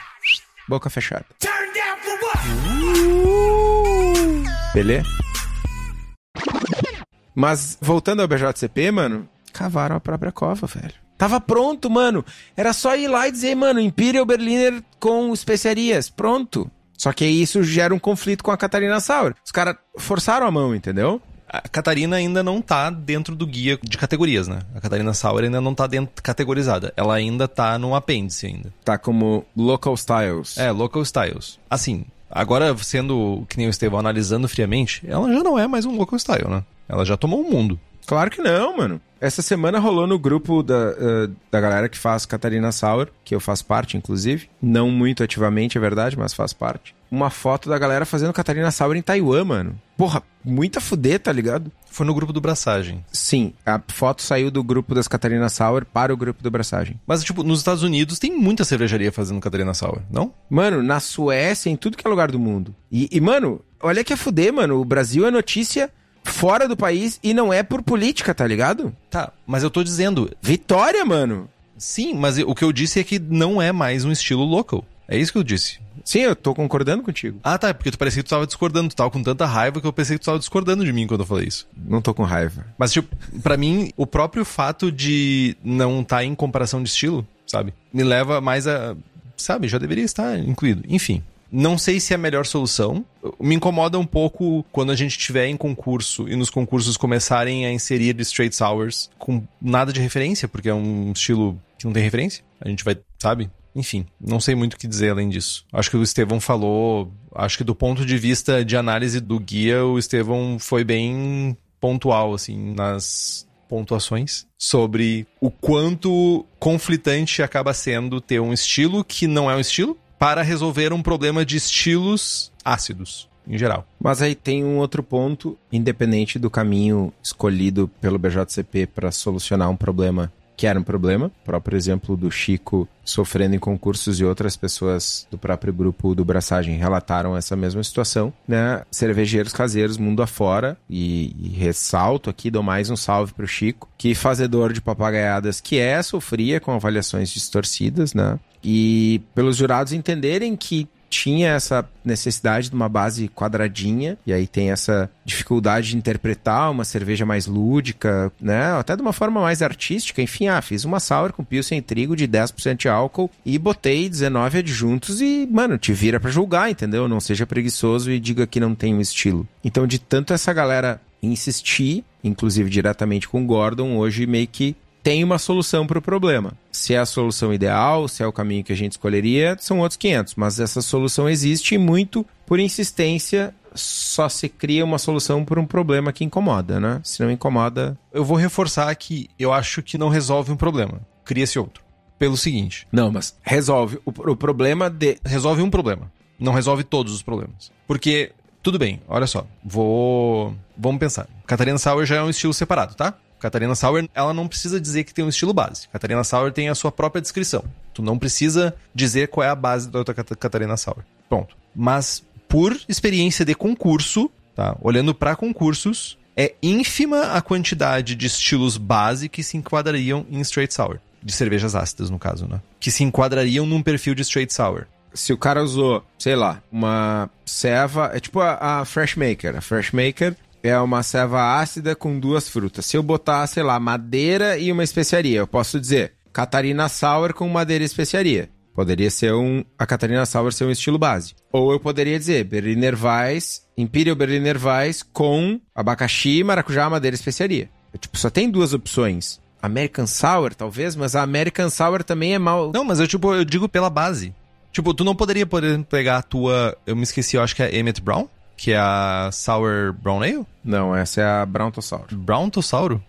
boca fechada. Beleza? Mas voltando ao BJCP, mano, cavaram a própria cova, velho. Tava pronto, mano. Era só ir lá e dizer, mano, Imperial Berliner com especiarias. Pronto. Só que isso gera um conflito com a Catarina Sauer. Os caras forçaram a mão, entendeu? A Catarina ainda não tá dentro do guia de categorias, né? A Catarina Sauer ainda não tá dentro, categorizada. Ela ainda tá no apêndice ainda. Tá como Local Styles. É, Local Styles. Assim, agora sendo que nem o Estevão analisando friamente, ela já não é mais um Local Style, né? Ela já tomou o mundo. Claro que não, mano. Essa semana rolou no grupo da, uh, da galera que faz Catarina Sauer, que eu faço parte, inclusive. Não muito ativamente, é verdade, mas faz parte. Uma foto da galera fazendo Catarina Sauer em Taiwan, mano. Porra, muita fuder, tá ligado? Foi no grupo do Braçagem. Sim, a foto saiu do grupo das Catarina Sauer para o grupo do Braçagem. Mas, tipo, nos Estados Unidos tem muita cervejaria fazendo Catarina Sauer, não? Mano, na Suécia, em tudo que é lugar do mundo. E, e mano, olha que é fuder, mano. O Brasil é notícia fora do país e não é por política, tá ligado? Tá, mas eu tô dizendo. Vitória, mano. Sim, mas o que eu disse é que não é mais um estilo local. É isso que eu disse. Sim, eu tô concordando contigo. Ah, tá, porque tu parecia que tu tava discordando. Tu tava com tanta raiva que eu pensei que tu tava discordando de mim quando eu falei isso. Não tô com raiva. Mas, tipo, pra mim, o próprio fato de não estar tá em comparação de estilo, sabe? Me leva mais a. Sabe, já deveria estar incluído. Enfim. Não sei se é a melhor solução. Me incomoda um pouco quando a gente estiver em concurso e nos concursos começarem a inserir straight sours com nada de referência, porque é um estilo que não tem referência. A gente vai, sabe? Enfim, não sei muito o que dizer além disso. Acho que o Estevão falou. Acho que do ponto de vista de análise do guia, o Estevão foi bem pontual, assim, nas pontuações sobre o quanto conflitante acaba sendo ter um estilo que não é um estilo para resolver um problema de estilos ácidos em geral. Mas aí tem um outro ponto, independente do caminho escolhido pelo BJCP para solucionar um problema que era um problema. Próprio exemplo do Chico sofrendo em concursos e outras pessoas do próprio grupo do Braçagem relataram essa mesma situação, né? Cervejeiros caseiros mundo afora e, e ressalto aqui, dou mais um salve pro Chico, que fazedor de papagaiadas que é, sofria com avaliações distorcidas, né? E pelos jurados entenderem que tinha essa necessidade de uma base quadradinha, e aí tem essa dificuldade de interpretar uma cerveja mais lúdica, né? Até de uma forma mais artística. Enfim, ah, fiz uma sour com pilsen trigo de 10% de álcool e botei 19 adjuntos e, mano, te vira para julgar, entendeu? Não seja preguiçoso e diga que não tem um estilo. Então, de tanto essa galera insistir, inclusive diretamente com o Gordon, hoje meio que tem uma solução para o problema. Se é a solução ideal, se é o caminho que a gente escolheria, são outros 500. Mas essa solução existe muito por insistência. Só se cria uma solução por um problema que incomoda, né? Se não incomoda. Eu vou reforçar que eu acho que não resolve um problema. Cria-se outro. Pelo seguinte. Não, mas resolve o, o problema de. Resolve um problema. Não resolve todos os problemas. Porque tudo bem, olha só. Vou. Vamos pensar. Catarina Sour já é um estilo separado, tá? Catarina Sour, ela não precisa dizer que tem um estilo base. Catarina Sour tem a sua própria descrição. Tu não precisa dizer qual é a base da outra Catarina Sour. Ponto. Mas por experiência de concurso, tá? Olhando para concursos, é ínfima a quantidade de estilos base que se enquadrariam em straight sour. De cervejas ácidas, no caso, né? Que se enquadrariam num perfil de straight sour. Se o cara usou, sei lá, uma ceva. É tipo a, a Fresh Maker. A Fresh Maker é uma ceva ácida com duas frutas. Se eu botar, sei lá, madeira e uma especiaria, eu posso dizer Catarina Sour com madeira e especiaria. Poderia ser um. A Catarina Sour ser um estilo base. Ou eu poderia dizer Berliner Weiss, Imperial Berliner Weiss com abacaxi, maracujá, madeira e especiaria. É, tipo, só tem duas opções. American Sour, talvez, mas a American Sour também é mal. Não, mas eu, tipo, eu digo pela base. Tipo, tu não poderia, por exemplo, pegar a tua. Eu me esqueci, eu acho que é Emmett Brown? Que é a Sour Brown Ale? Não, essa é a Brown Tossauro. Brown Tossauro?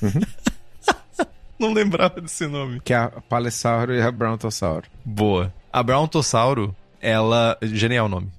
Uhum. não lembrava desse nome. Que é a Palessauro e a Brown Tossauro. Boa. A Brown Tossauro, ela. Genial o nome.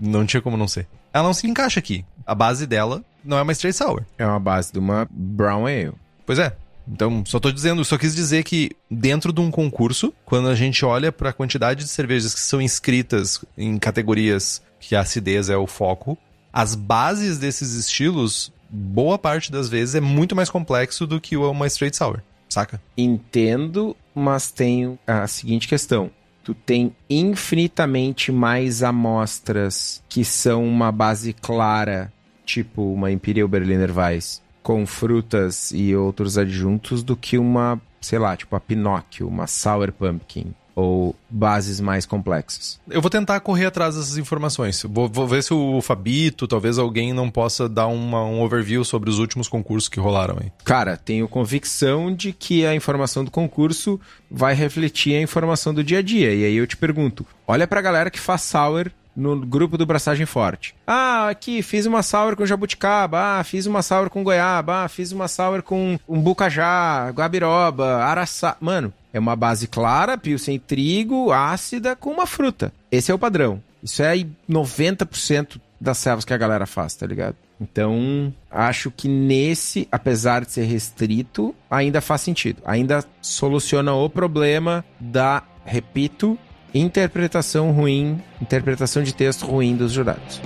Não tinha como não ser. Ela não se encaixa aqui. A base dela não é uma Straight Sour. É uma base de uma Brown Ale. Pois é. Então, só tô dizendo, só quis dizer que dentro de um concurso, quando a gente olha para a quantidade de cervejas que são inscritas em categorias que a acidez é o foco, as bases desses estilos, boa parte das vezes é muito mais complexo do que uma straight sour saca? Entendo, mas tenho a seguinte questão. Tu tem infinitamente mais amostras que são uma base clara, tipo uma Imperial Berliner Weiss, com frutas e outros adjuntos, do que uma, sei lá, tipo a Pinóquio, uma Sour Pumpkin ou bases mais complexas. Eu vou tentar correr atrás dessas informações. Vou, vou ver se o Fabito, talvez alguém não possa dar uma, um overview sobre os últimos concursos que rolaram aí. Cara, tenho convicção de que a informação do concurso vai refletir a informação do dia a dia. E aí eu te pergunto, olha pra galera que faz sour no grupo do Braçagem Forte. Ah, aqui, fiz uma sour com jabuticaba, ah, fiz uma sour com goiaba, ah, fiz uma sour com um bucajá, guabiroba, araçá. Mano, é uma base clara, pilsen trigo, ácida, com uma fruta. Esse é o padrão. Isso é 90% das servas que a galera faz, tá ligado? Então, acho que nesse, apesar de ser restrito, ainda faz sentido. Ainda soluciona o problema da, repito, interpretação ruim, interpretação de texto ruim dos jurados.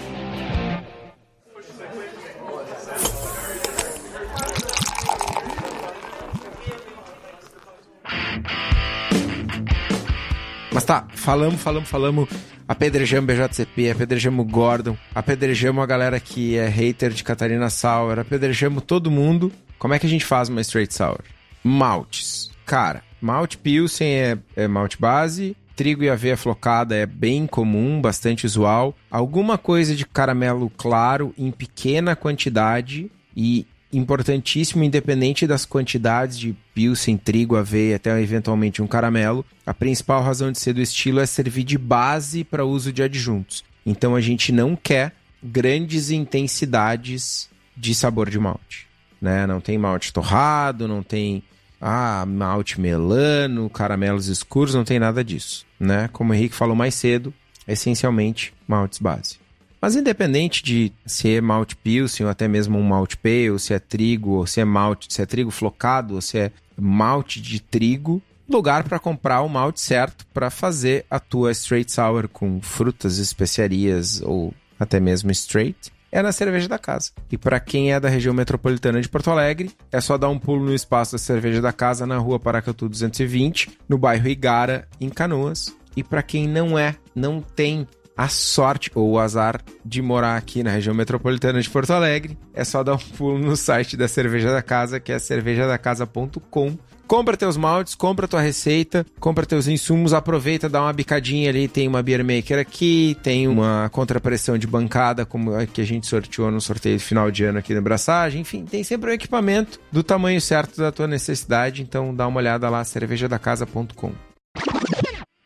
Mas tá, falamos, falamos, falamos. Apedrejamos BJCP, apedrejamos Gordon, apedrejamos a galera que é hater de Catarina Sauer, apedrejamos todo mundo. Como é que a gente faz uma straight sour? Maltes. Cara, malte Pilsen é, é malte base, trigo e aveia flocada é bem comum, bastante usual. Alguma coisa de caramelo claro em pequena quantidade e importantíssimo, independente das quantidades de pilsen, trigo, aveia, até eventualmente um caramelo. A principal razão de ser do estilo é servir de base para uso de adjuntos. Então a gente não quer grandes intensidades de sabor de malte. Né? Não tem malte torrado, não tem ah, malte melano, caramelos escuros, não tem nada disso. Né? Como o Henrique falou mais cedo, essencialmente maltes base. Mas independente de se é malte pilsen ou até mesmo um malte pale, se é trigo, ou se é malte, se é trigo flocado, ou se é malte de trigo, lugar para comprar o malte certo para fazer a tua straight sour com frutas, especiarias ou até mesmo straight é na cerveja da casa. E para quem é da região metropolitana de Porto Alegre, é só dar um pulo no espaço da cerveja da casa na rua Paracatu 220, no bairro Igara, em Canoas. E para quem não é, não tem a sorte ou o azar de morar aqui na região metropolitana de Porto Alegre, é só dar um pulo no site da Cerveja da Casa, que é cervejadacasa.com. Compra teus maltes, compra tua receita, compra teus insumos, aproveita, dá uma bicadinha ali, tem uma beer maker aqui, tem uma contrapressão de bancada, como a que a gente sorteou no sorteio final de ano aqui na Braçagem, enfim, tem sempre um equipamento do tamanho certo da tua necessidade, então dá uma olhada lá, cervejadacasa.com.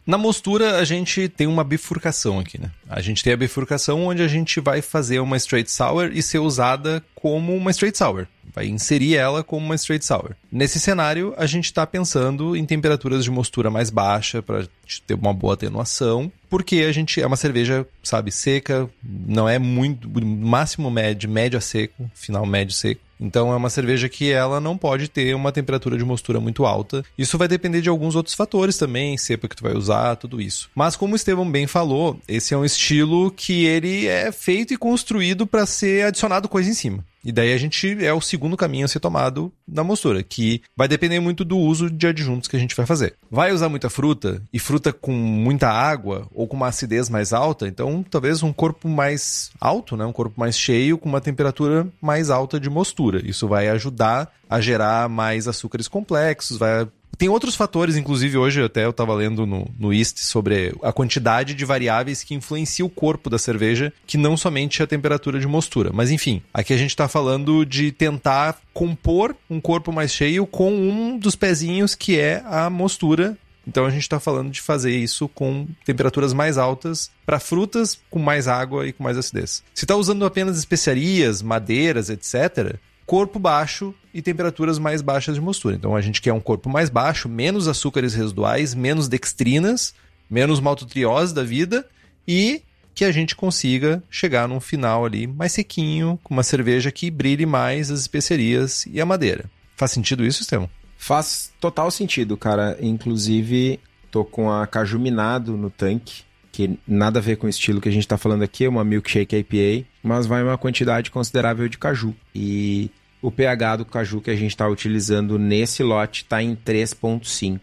Na mostura, a gente tem uma bifurcação aqui, né? A gente tem a bifurcação onde a gente vai fazer uma straight sour e ser usada como uma straight sour. vai inserir ela como uma straight sour. Nesse cenário, a gente está pensando em temperaturas de mostura mais baixa para ter uma boa atenuação, porque a gente é uma cerveja, sabe, seca, não é muito máximo médio, médio a seco, final médio seco. Então é uma cerveja que ela não pode ter uma temperatura de mostura muito alta. Isso vai depender de alguns outros fatores também, cepa que tu vai usar, tudo isso. Mas como o Estevão bem falou, esse é um estilo que ele é feito e construído para ser adicionado coisa em cima. E daí a gente é o segundo caminho a ser tomado na mostura, que vai depender muito do uso de adjuntos que a gente vai fazer. Vai usar muita fruta e fruta com muita água ou com uma acidez mais alta, então talvez um corpo mais alto, né, um corpo mais cheio com uma temperatura mais alta de mostura. Isso vai ajudar a gerar mais açúcares complexos, vai tem outros fatores, inclusive hoje até eu estava lendo no, no East sobre a quantidade de variáveis que influencia o corpo da cerveja, que não somente a temperatura de mostura. Mas enfim, aqui a gente está falando de tentar compor um corpo mais cheio com um dos pezinhos que é a mostura então a gente está falando de fazer isso com temperaturas mais altas para frutas com mais água e com mais acidez. Se está usando apenas especiarias, madeiras, etc., corpo baixo e temperaturas mais baixas de mostura. Então a gente quer um corpo mais baixo, menos açúcares residuais, menos dextrinas, menos maltotriose da vida e que a gente consiga chegar num final ali mais sequinho, com uma cerveja que brilhe mais as especiarias e a madeira. Faz sentido isso, Estevão? Faz total sentido, cara. Inclusive, tô com a caju minado no tanque, que nada a ver com o estilo que a gente tá falando aqui, é uma milkshake IPA, mas vai uma quantidade considerável de caju. E o pH do caju que a gente está utilizando nesse lote está em 3,5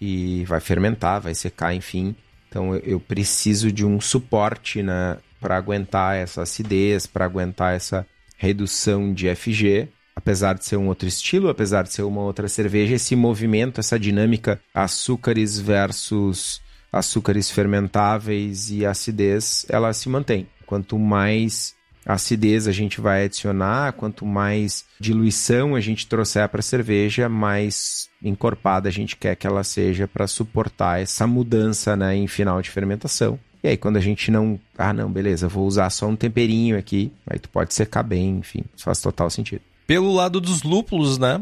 e vai fermentar, vai secar, enfim. Então eu preciso de um suporte né, para aguentar essa acidez, para aguentar essa redução de FG. Apesar de ser um outro estilo, apesar de ser uma outra cerveja, esse movimento, essa dinâmica açúcares versus açúcares fermentáveis e acidez, ela se mantém. Quanto mais acidez a gente vai adicionar, quanto mais diluição a gente trouxer para a cerveja, mais encorpada a gente quer que ela seja para suportar essa mudança né, em final de fermentação. E aí, quando a gente não. Ah, não, beleza, vou usar só um temperinho aqui, aí tu pode secar bem, enfim, faz total sentido. Pelo lado dos lúpulos, né?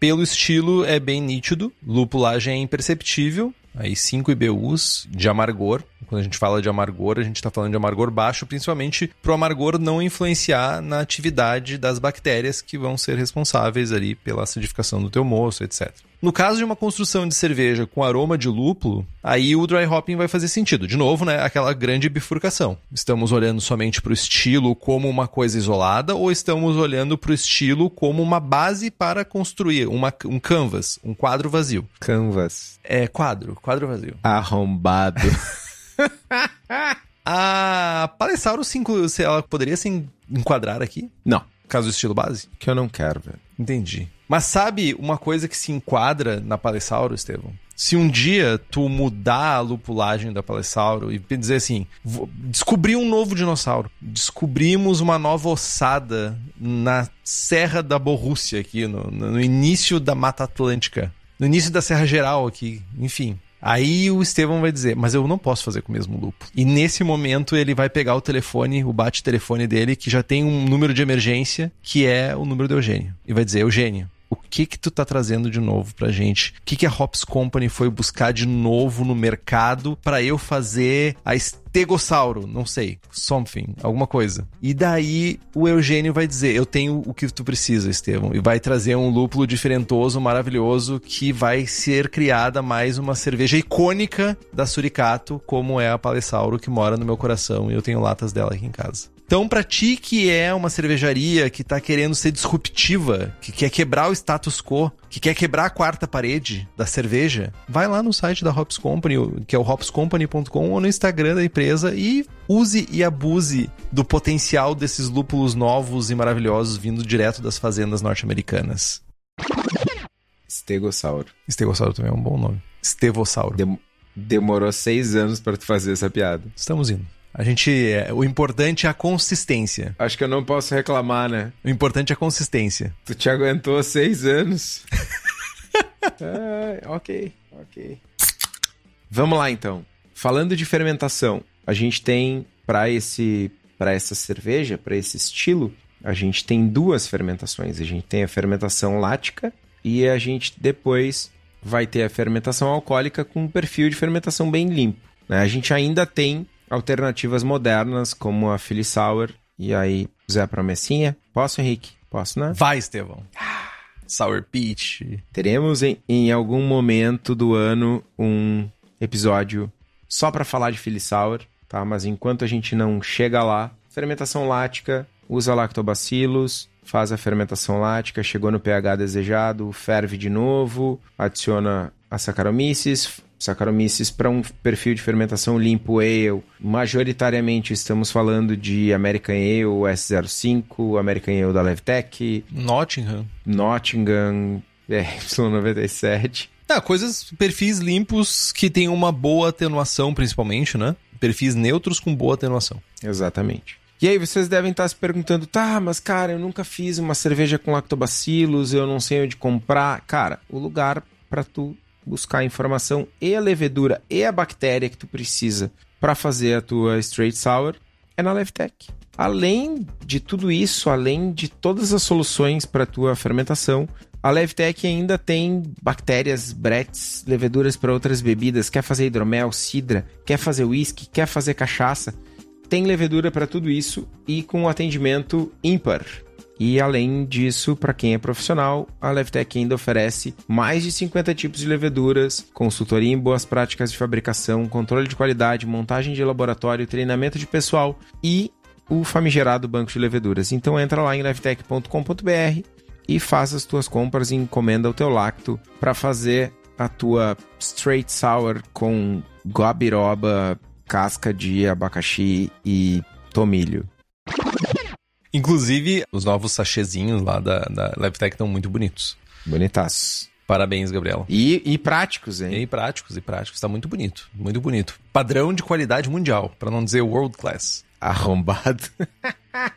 Pelo estilo é bem nítido, lupulagem é imperceptível, aí 5 IBUs de amargor. Quando a gente fala de amargor, a gente está falando de amargor baixo, principalmente para o amargor não influenciar na atividade das bactérias que vão ser responsáveis ali pela acidificação do teu moço, etc. No caso de uma construção de cerveja com aroma de lúpulo, aí o dry hopping vai fazer sentido. De novo, né, aquela grande bifurcação. Estamos olhando somente para o estilo como uma coisa isolada ou estamos olhando para o estilo como uma base para construir uma, um canvas, um quadro vazio? Canvas. É quadro, quadro vazio. Arrombado. A Palessauro 5, ela poderia se enquadrar aqui? Não. Caso do estilo base? Que eu não quero, velho. Entendi. Mas sabe uma coisa que se enquadra na Palessauro, Estevão? Se um dia tu mudar a lupulagem da Palessauro e dizer assim, descobri um novo dinossauro, descobrimos uma nova ossada na Serra da Borrússia aqui, no, no início da Mata Atlântica, no início da Serra Geral aqui, enfim. Aí o Estevão vai dizer, mas eu não posso fazer com o mesmo lupo. E nesse momento ele vai pegar o telefone, o bate-telefone dele, que já tem um número de emergência, que é o número do Eugênio. E vai dizer, Eugênio, o que que tu tá trazendo de novo pra gente? O que que a Hops Company foi buscar de novo no mercado para eu fazer a estegossauro? Não sei, something, alguma coisa. E daí o Eugênio vai dizer, eu tenho o que tu precisa, Estevão, e vai trazer um lúpulo diferentoso, maravilhoso, que vai ser criada mais uma cerveja icônica da Suricato, como é a Palessauro, que mora no meu coração, e eu tenho latas dela aqui em casa. Então, para ti que é uma cervejaria que tá querendo ser disruptiva, que quer quebrar o status quo, que quer quebrar a quarta parede da cerveja, vai lá no site da Hops Company, que é o hopscompany.com, ou no Instagram da empresa e use e abuse do potencial desses lúpulos novos e maravilhosos vindo direto das fazendas norte-americanas. Estegossauro. Estegossauro também é um bom nome. Estevossauro. Dem demorou seis anos para tu fazer essa piada. Estamos indo. A gente. É, o importante é a consistência. Acho que eu não posso reclamar, né? O importante é a consistência. Tu te aguentou seis anos. ah, ok, ok. Vamos lá então. Falando de fermentação, a gente tem para esse para essa cerveja, para esse estilo, a gente tem duas fermentações. A gente tem a fermentação lática e a gente depois vai ter a fermentação alcoólica com um perfil de fermentação bem limpo. Né? A gente ainda tem alternativas modernas como a Philly Sour e aí Zé Promessinha. Posso, Henrique? Posso, né? Vai, Estevão. Sour Peach. Teremos em, em algum momento do ano um episódio só para falar de Philly Sour, tá? Mas enquanto a gente não chega lá, fermentação lática, usa lactobacilos, faz a fermentação lática, chegou no pH desejado, ferve de novo, adiciona a Saccharomyces, Saccharomyces para um perfil de fermentação limpo ale. Majoritariamente estamos falando de American Ale S05, American Ale da Levtech, Nottingham. Nottingham, é, Y97. Ah, coisas, perfis limpos que tem uma boa atenuação, principalmente, né? Perfis neutros com boa atenuação. Exatamente. E aí vocês devem estar se perguntando, tá, mas cara, eu nunca fiz uma cerveja com lactobacilos, eu não sei onde comprar. Cara, o lugar para tu buscar a informação e a levedura e a bactéria que tu precisa para fazer a tua straight sour é na Levtech. Além de tudo isso, além de todas as soluções para a tua fermentação, a Levtech ainda tem bactérias, bretes, leveduras para outras bebidas. Quer fazer hidromel, cidra, quer fazer whisky, quer fazer cachaça. Tem levedura para tudo isso e com um atendimento ímpar. E além disso, para quem é profissional, a Levtech ainda oferece mais de 50 tipos de leveduras, consultoria em boas práticas de fabricação, controle de qualidade, montagem de laboratório, treinamento de pessoal e o famigerado banco de leveduras. Então entra lá em levtech.com.br e faz as tuas compras e encomenda o teu lacto para fazer a tua straight sour com guabiroba, casca de abacaxi e tomilho. Inclusive, os novos sachezinhos lá da, da Levtech estão muito bonitos. Bonitaços. Parabéns, Gabriela. E, e práticos, hein? E práticos, e práticos. Tá muito bonito, muito bonito. Padrão de qualidade mundial, para não dizer world class. Arrombado.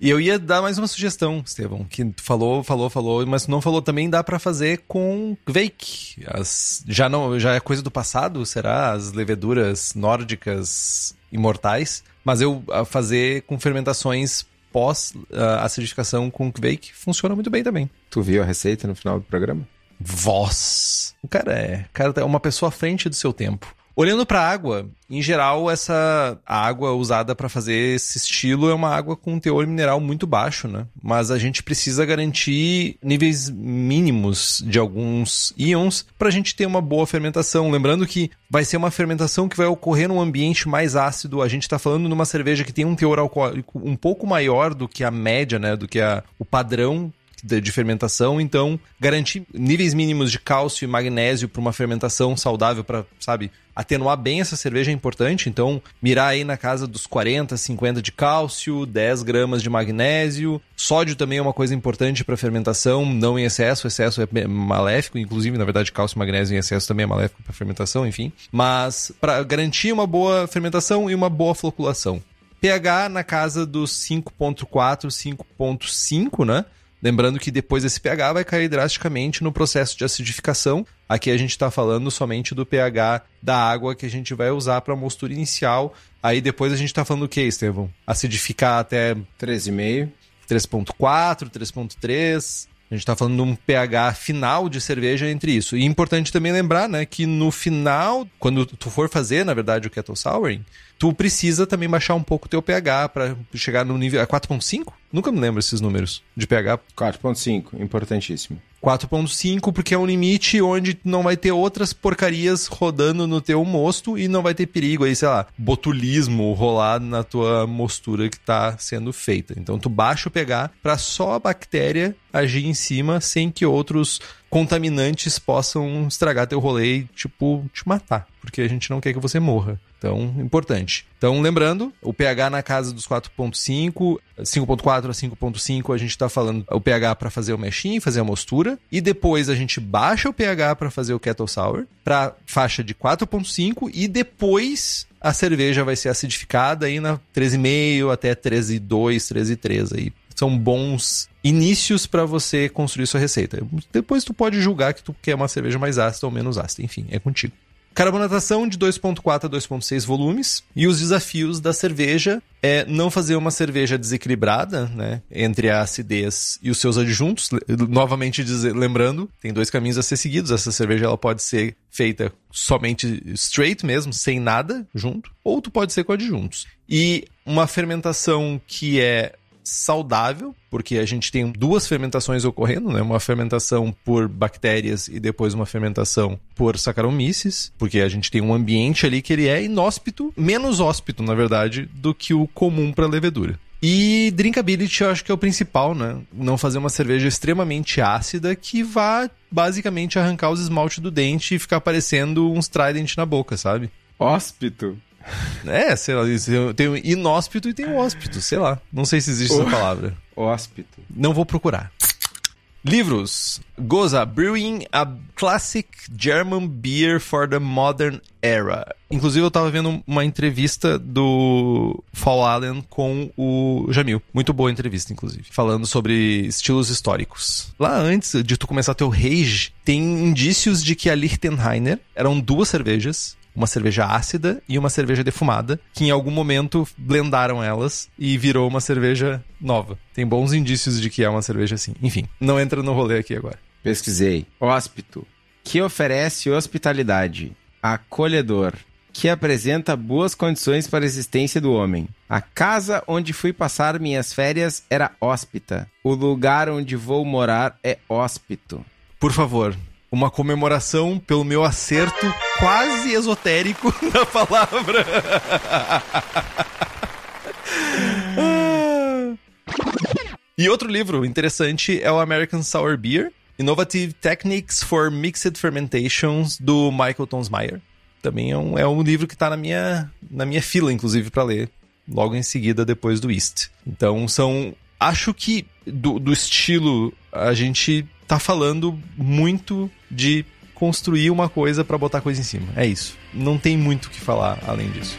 E eu ia dar mais uma sugestão, Estevão, que tu falou, falou, falou, mas não falou também dá para fazer com Veik. As, já não, já é coisa do passado, será? As leveduras nórdicas imortais, mas eu a fazer com fermentações pós uh, acidificação com Kveik funciona muito bem também. Tu viu a receita no final do programa? Voz. O cara é, o cara é uma pessoa à frente do seu tempo. Olhando para a água, em geral, essa água usada para fazer esse estilo é uma água com um teor mineral muito baixo, né? Mas a gente precisa garantir níveis mínimos de alguns íons para a gente ter uma boa fermentação. Lembrando que vai ser uma fermentação que vai ocorrer num ambiente mais ácido. A gente está falando numa cerveja que tem um teor alcoólico um pouco maior do que a média, né? Do que a, o padrão de, de fermentação, então garantir níveis mínimos de cálcio e magnésio para uma fermentação saudável, para, sabe, atenuar bem essa cerveja é importante. Então, mirar aí na casa dos 40, 50 de cálcio, 10 gramas de magnésio. Sódio também é uma coisa importante para fermentação, não em excesso. Excesso é maléfico, inclusive, na verdade, cálcio e magnésio em excesso também é maléfico para fermentação, enfim. Mas para garantir uma boa fermentação e uma boa floculação. pH na casa dos 5.4, 5.5, né? Lembrando que depois esse pH vai cair drasticamente no processo de acidificação. Aqui a gente está falando somente do pH da água que a gente vai usar para a mostura inicial. Aí depois a gente está falando o que, Estevão? Acidificar até 3,5. 3.4, 3.3. A gente está falando de um pH final de cerveja entre isso. E é importante também lembrar, né, que no final, quando tu for fazer, na verdade, o kettle souring, tu precisa também baixar um pouco o teu pH para chegar no nível 4.5? Nunca me lembro esses números de pH. 4.5, importantíssimo. 4.5 porque é um limite onde não vai ter outras porcarias rodando no teu mosto e não vai ter perigo aí, sei lá, botulismo rolar na tua mostura que está sendo feita. Então tu baixa o pH para só a bactéria agir em cima sem que outros contaminantes possam estragar teu rolê e, tipo, te matar. Porque a gente não quer que você morra. Então, importante. Então, lembrando, o pH na casa dos 4.5, 5.4 a 5.5, a gente está falando o pH para fazer o meshing, fazer a mostura, e depois a gente baixa o pH para fazer o kettle sour para faixa de 4.5 e depois a cerveja vai ser acidificada aí na 13,5 até 13,2, 13,3 aí. São bons inícios para você construir sua receita. Depois tu pode julgar que tu quer uma cerveja mais ácida ou menos ácida, enfim, é contigo. Carbonatação de 2.4 a 2.6 volumes. E os desafios da cerveja é não fazer uma cerveja desequilibrada, né? Entre a acidez e os seus adjuntos. Novamente dizer, lembrando, tem dois caminhos a ser seguidos. Essa cerveja ela pode ser feita somente straight mesmo, sem nada junto, ou tu pode ser com adjuntos. E uma fermentação que é saudável, porque a gente tem duas fermentações ocorrendo, né? Uma fermentação por bactérias e depois uma fermentação por Saccharomyces, porque a gente tem um ambiente ali que ele é inóspito, menos hóspito, na verdade, do que o comum para levedura. E drinkability eu acho que é o principal, né? Não fazer uma cerveja extremamente ácida que vá basicamente arrancar os esmaltes do dente e ficar parecendo uns trident na boca, sabe? Hóspito? É, sei lá, tem o inóspito e tem o hóspito, sei lá. Não sei se existe essa palavra. Hóspito. Não vou procurar. Livros. Goza, Brewing a Classic German Beer for the Modern Era. Inclusive, eu tava vendo uma entrevista do Fall Allen com o Jamil. Muito boa entrevista, inclusive. Falando sobre estilos históricos. Lá antes de tu começar teu rage, tem indícios de que a Lichtenheiner eram duas cervejas uma cerveja ácida e uma cerveja defumada, que em algum momento blendaram elas e virou uma cerveja nova. Tem bons indícios de que é uma cerveja assim. Enfim, não entra no rolê aqui agora. Pesquisei. Hóspito, que oferece hospitalidade, acolhedor, que apresenta boas condições para a existência do homem. A casa onde fui passar minhas férias era hóspita. O lugar onde vou morar é hóspito. Por favor, uma comemoração pelo meu acerto quase esotérico da palavra. e outro livro interessante é o American Sour Beer, Innovative Techniques for Mixed Fermentations, do Michael Tonsmeyer. Também é um, é um livro que está na minha, na minha fila, inclusive, para ler, logo em seguida, depois do East. Então, são. Acho que do, do estilo, a gente tá falando muito de construir uma coisa para botar coisa em cima. É isso. Não tem muito o que falar além disso.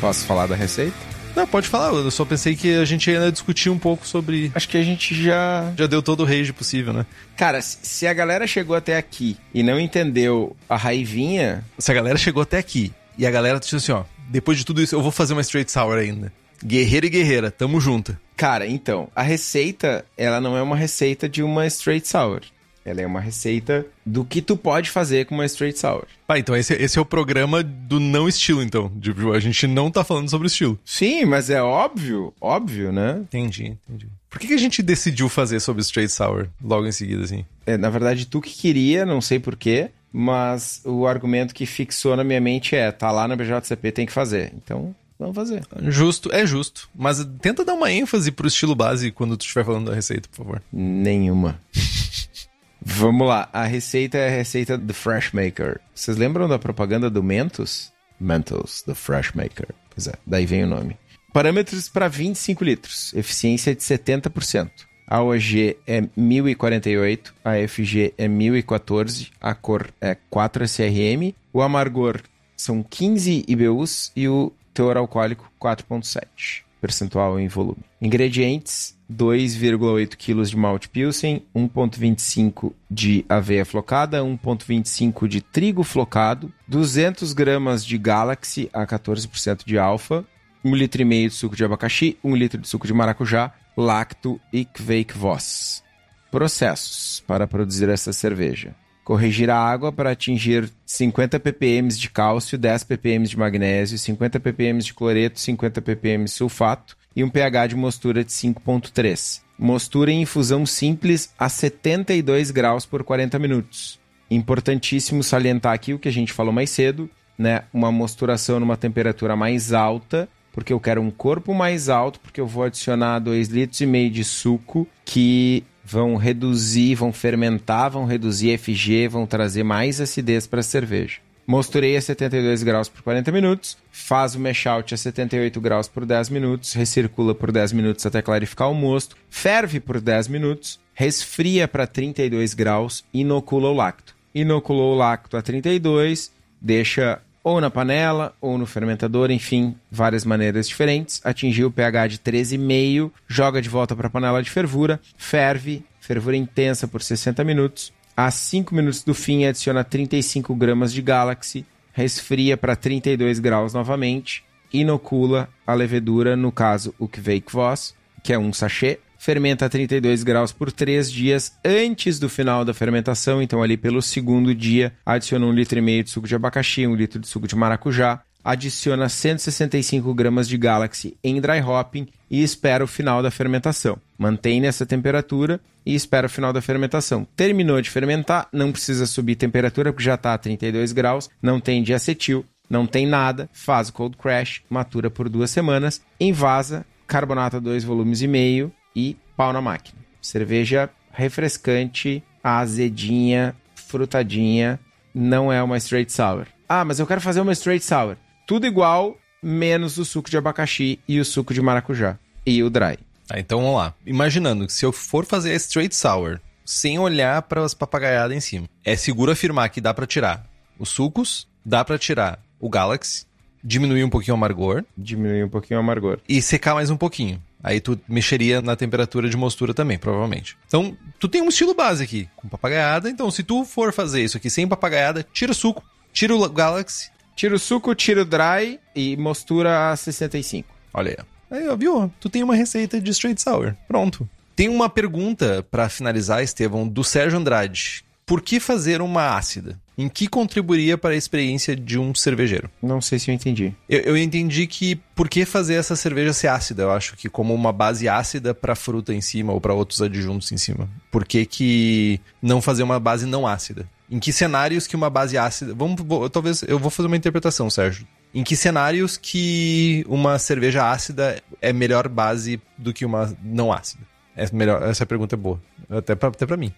Posso falar da receita? Não, pode falar. Eu só pensei que a gente ainda discutir um pouco sobre. Acho que a gente já. Já deu todo o rage possível, né? Cara, se a galera chegou até aqui e não entendeu a raivinha. Se a galera chegou até aqui e a galera disse assim, ó, depois de tudo isso, eu vou fazer uma straight sour ainda. Guerreira e guerreira, tamo junto. Cara, então, a receita, ela não é uma receita de uma straight sour. Ela é uma receita do que tu pode fazer com uma straight sour. Ah, então esse, esse é o programa do não estilo, então. Tipo, a gente não tá falando sobre o estilo. Sim, mas é óbvio, óbvio, né? Entendi, entendi. Por que, que a gente decidiu fazer sobre straight sour logo em seguida, assim? É, na verdade, tu que queria, não sei porquê, mas o argumento que fixou na minha mente é, tá lá na BJCP, tem que fazer. Então, vamos fazer. Justo, é justo. Mas tenta dar uma ênfase pro estilo base quando tu estiver falando da receita, por favor. Nenhuma. Vamos lá, a receita é a receita do Fresh Maker. Vocês lembram da propaganda do Mentos? Mentos, do Fresh Maker. Pois é, daí vem o nome. Parâmetros para 25 litros, eficiência de 70%. A OG é 1048, a FG é 1014, a cor é 4SRM, o amargor são 15 IBUs e o teor alcoólico 4.7, percentual em volume. Ingredientes: 2,8 kg de malte pilsen, 1,25 de aveia flocada, 1,25 de trigo flocado, 200 gramas de Galaxy a 14% de alfa, 1 litro e meio de suco de abacaxi, 1 litro de suco de maracujá, lacto e kveikvoss. Processos para produzir essa cerveja. Corrigir a água para atingir 50 ppm de cálcio, 10 ppm de magnésio, 50 ppm de cloreto, 50 ppm de sulfato e um pH de mostura de 5.3. Mostura em infusão simples a 72 graus por 40 minutos. Importantíssimo salientar aqui o que a gente falou mais cedo, né? Uma mosturação numa temperatura mais alta porque eu quero um corpo mais alto, porque eu vou adicionar 2 litros e meio de suco que vão reduzir, vão fermentar, vão reduzir FG, vão trazer mais acidez para a cerveja. Mosturei a 72 graus por 40 minutos, faz o mash out a 78 graus por 10 minutos, recircula por 10 minutos até clarificar o mosto, ferve por 10 minutos, resfria para 32 graus, inocula o lacto. Inoculou o lacto a 32, deixa ou na panela, ou no fermentador, enfim, várias maneiras diferentes. Atingiu o pH de 13,5, joga de volta para a panela de fervura, ferve, fervura intensa por 60 minutos. A 5 minutos do fim, adiciona 35 gramas de Galaxy, resfria para 32 graus novamente, inocula a levedura, no caso o Kveik-Voss, que é um sachê, fermenta a 32 graus por 3 dias antes do final da fermentação, então ali pelo segundo dia, adiciona um litro e meio de suco de abacaxi, um litro de suco de maracujá, adiciona 165 gramas de Galaxy em dry hopping e espera o final da fermentação. Mantém nessa temperatura e espera o final da fermentação. Terminou de fermentar, não precisa subir temperatura porque já está a 32 graus, não tem diacetil, não tem nada, faz o cold crash, matura por duas semanas, envasa, carbonata 2 volumes e meio, e pau na máquina. Cerveja refrescante, azedinha, frutadinha, não é uma straight sour. Ah, mas eu quero fazer uma straight sour. Tudo igual, menos o suco de abacaxi e o suco de maracujá e o dry. Ah, então vamos lá. Imaginando que se eu for fazer a straight sour sem olhar para as papagaiadas em cima, é seguro afirmar que dá para tirar os sucos, dá para tirar o Galaxy, diminuir um pouquinho o amargor, diminuir um pouquinho o amargor e secar mais um pouquinho. Aí tu mexeria na temperatura de mostura também, provavelmente. Então, tu tem um estilo base aqui, com papagaiada. Então, se tu for fazer isso aqui sem papagaiada, tira o suco, tira o Galaxy. Tira o suco, tira o dry e mostura a 65. Olha aí. Aí, ó, viu? Tu tem uma receita de straight sour. Pronto. Tem uma pergunta para finalizar, Estevão, do Sérgio Andrade. Por que fazer uma ácida? em que contribuiria para a experiência de um cervejeiro? Não sei se eu entendi. Eu, eu entendi que por que fazer essa cerveja ser ácida? Eu acho que como uma base ácida para fruta em cima ou para outros adjuntos em cima. Por que, que não fazer uma base não ácida? Em que cenários que uma base ácida. Vamos, vou, talvez eu vou fazer uma interpretação, Sérgio. Em que cenários que uma cerveja ácida é melhor base do que uma não ácida? É melhor, essa pergunta é boa. Até pra, até pra mim.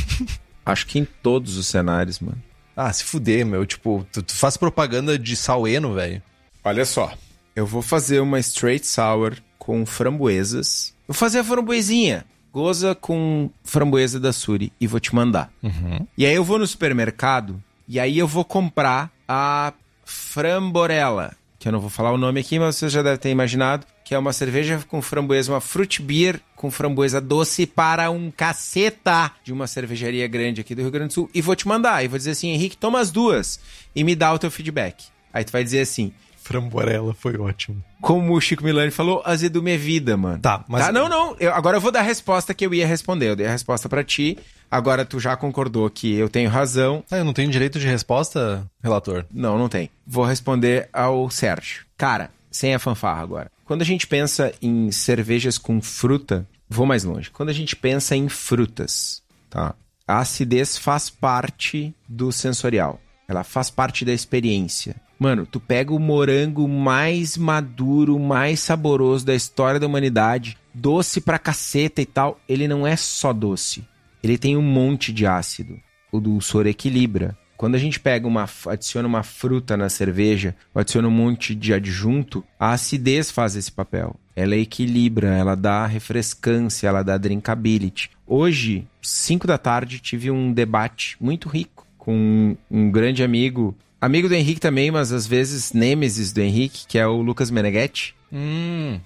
Acho que em todos os cenários, mano. Ah, se fuder, meu. Tipo, tu, tu faz propaganda de saleno, velho. Olha só. Eu vou fazer uma straight sour com framboesas. Vou fazer a framboesinha. Goza com framboesa da Suri e vou te mandar. Uhum. E aí eu vou no supermercado e aí eu vou comprar a Framborella, que eu não vou falar o nome aqui, mas você já deve ter imaginado, que é uma cerveja com framboesa, uma fruit beer com framboesa doce para um caceta de uma cervejaria grande aqui do Rio Grande do Sul. E vou te mandar, e vou dizer assim, Henrique, toma as duas e me dá o teu feedback. Aí tu vai dizer assim... Framborella foi ótimo. Como o Chico Milani falou, azedume é vida, mano. Tá, mas... Tá, não, não, eu, agora eu vou dar a resposta que eu ia responder. Eu dei a resposta para ti, agora tu já concordou que eu tenho razão. Ah, eu não tenho direito de resposta, relator? Não, não tem. Vou responder ao Sérgio. Cara, sem a fanfarra agora. Quando a gente pensa em cervejas com fruta, vou mais longe. Quando a gente pensa em frutas, tá? A acidez faz parte do sensorial. Ela faz parte da experiência. Mano, tu pega o morango mais maduro, mais saboroso da história da humanidade, doce pra caceta e tal, ele não é só doce. Ele tem um monte de ácido. O dulçor equilibra. Quando a gente pega uma, adiciona uma fruta na cerveja, ou adiciona um monte de adjunto, a acidez faz esse papel. Ela equilibra, ela dá refrescância, ela dá drinkability. Hoje, 5 da tarde, tive um debate muito rico com um grande amigo, amigo do Henrique também, mas às vezes nêmesis do Henrique, que é o Lucas Meneghetti. Hum.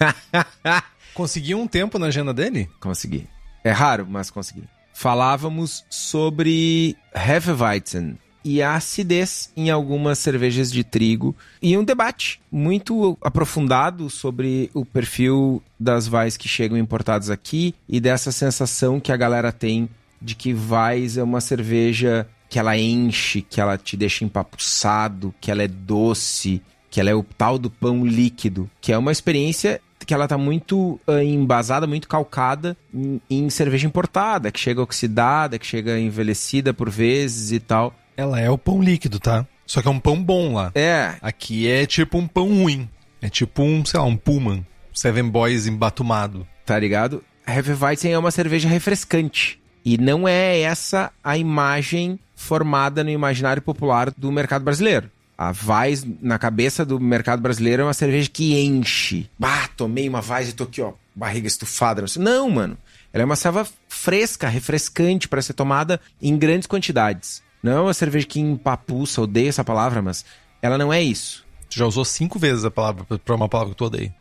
Conseguiu um tempo na agenda dele? Consegui. É raro, mas consegui falávamos sobre Hefeweizen e a acidez em algumas cervejas de trigo e um debate muito aprofundado sobre o perfil das vais que chegam importadas aqui e dessa sensação que a galera tem de que vais é uma cerveja que ela enche, que ela te deixa empapuçado, que ela é doce, que ela é o tal do pão líquido, que é uma experiência que ela tá muito uh, embasada, muito calcada em, em, cerveja importada, que chega oxidada, que chega envelhecida por vezes e tal. Ela é o pão líquido, tá? Só que é um pão bom lá. É. Aqui é tipo um pão ruim. É tipo um, sei lá, um Pullman. Seven Boys embatumado. Tá ligado? Hefeweizen é uma cerveja refrescante. E não é essa a imagem formada no imaginário popular do mercado brasileiro. A Vais, na cabeça do mercado brasileiro, é uma cerveja que enche. Bah, tomei uma Vais e tô aqui, ó, barriga estufada. Não, mano. Ela é uma cerveja fresca, refrescante para ser tomada em grandes quantidades. Não é uma cerveja que empapuça, odeio essa palavra, mas ela não é isso. Tu já usou cinco vezes a palavra pra uma palavra que tu odeia.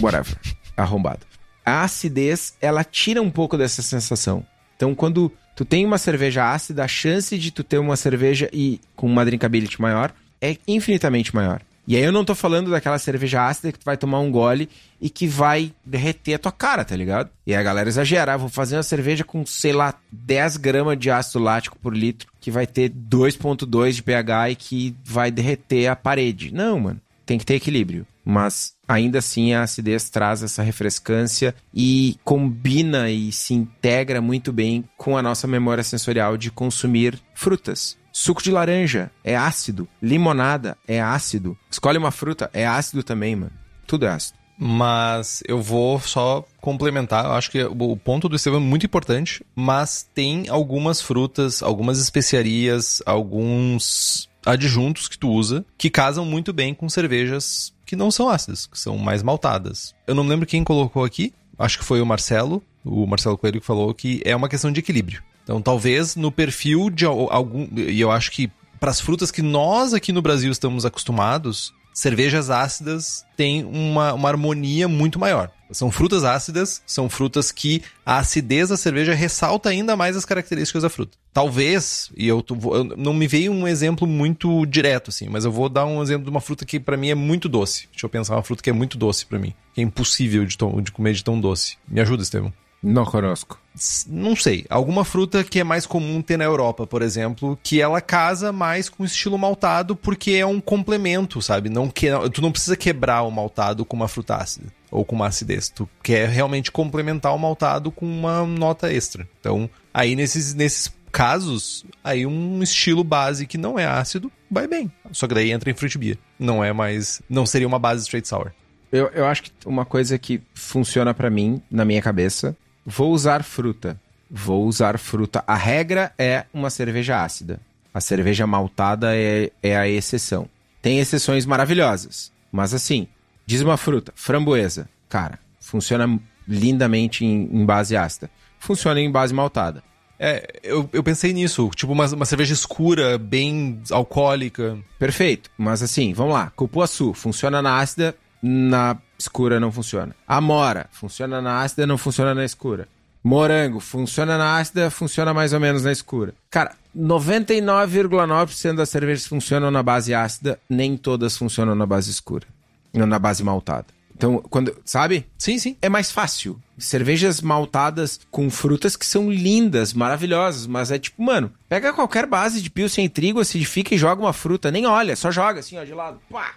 Whatever. Arrombado. A acidez, ela tira um pouco dessa sensação. Então, quando tu tem uma cerveja ácida, a chance de tu ter uma cerveja e com uma drinkability maior é infinitamente maior. E aí eu não tô falando daquela cerveja ácida que tu vai tomar um gole e que vai derreter a tua cara, tá ligado? E a galera exagera, ah, vou fazer uma cerveja com, sei lá, 10 gramas de ácido lático por litro, que vai ter 2.2 de pH e que vai derreter a parede. Não, mano. Tem que ter equilíbrio. Mas ainda assim a acidez traz essa refrescância e combina e se integra muito bem com a nossa memória sensorial de consumir frutas. Suco de laranja é ácido. Limonada é ácido. Escolhe uma fruta, é ácido também, mano. Tudo é ácido. Mas eu vou só complementar. Eu acho que o ponto do Estevam é muito importante, mas tem algumas frutas, algumas especiarias, alguns adjuntos que tu usa que casam muito bem com cervejas que não são ácidas, que são mais maltadas. Eu não lembro quem colocou aqui, acho que foi o Marcelo, o Marcelo Coelho que falou que é uma questão de equilíbrio. Então, talvez no perfil de algum. E eu acho que para as frutas que nós aqui no Brasil estamos acostumados, cervejas ácidas têm uma, uma harmonia muito maior. São frutas ácidas, são frutas que a acidez da cerveja ressalta ainda mais as características da fruta. Talvez, e eu, eu não me veio um exemplo muito direto assim, mas eu vou dar um exemplo de uma fruta que para mim é muito doce. Deixa eu pensar uma fruta que é muito doce para mim, que é impossível de, de comer de tão doce. Me ajuda, Estevão. Não conosco. Não sei. Alguma fruta que é mais comum ter na Europa, por exemplo, que ela casa mais com o estilo maltado porque é um complemento, sabe? Não que, tu não precisa quebrar o maltado com uma fruta ácida ou com uma acidez. Tu quer realmente complementar o maltado com uma nota extra. Então, aí nesses, nesses casos, aí um estilo base que não é ácido vai bem. Só que daí entra em fruit beer. Não é mais. Não seria uma base straight sour. Eu, eu acho que uma coisa que funciona para mim, na minha cabeça, Vou usar fruta. Vou usar fruta. A regra é uma cerveja ácida. A cerveja maltada é, é a exceção. Tem exceções maravilhosas. Mas assim, diz uma fruta, framboesa. Cara, funciona lindamente em, em base ácida. Funciona em base maltada. É, eu, eu pensei nisso. Tipo, uma, uma cerveja escura, bem alcoólica. Perfeito. Mas assim, vamos lá. Cupuaçu funciona na ácida, na escura não funciona. Amora, funciona na ácida, não funciona na escura. Morango, funciona na ácida, funciona mais ou menos na escura. Cara, 99,9% das cervejas funcionam na base ácida, nem todas funcionam na base escura. Na base maltada. Então, quando. Sabe? Sim, sim. É mais fácil. Cervejas maltadas com frutas que são lindas, maravilhosas, mas é tipo, mano, pega qualquer base de pilsen e trigo, acidifica e joga uma fruta. Nem olha, só joga assim, ó, de lado. Pá!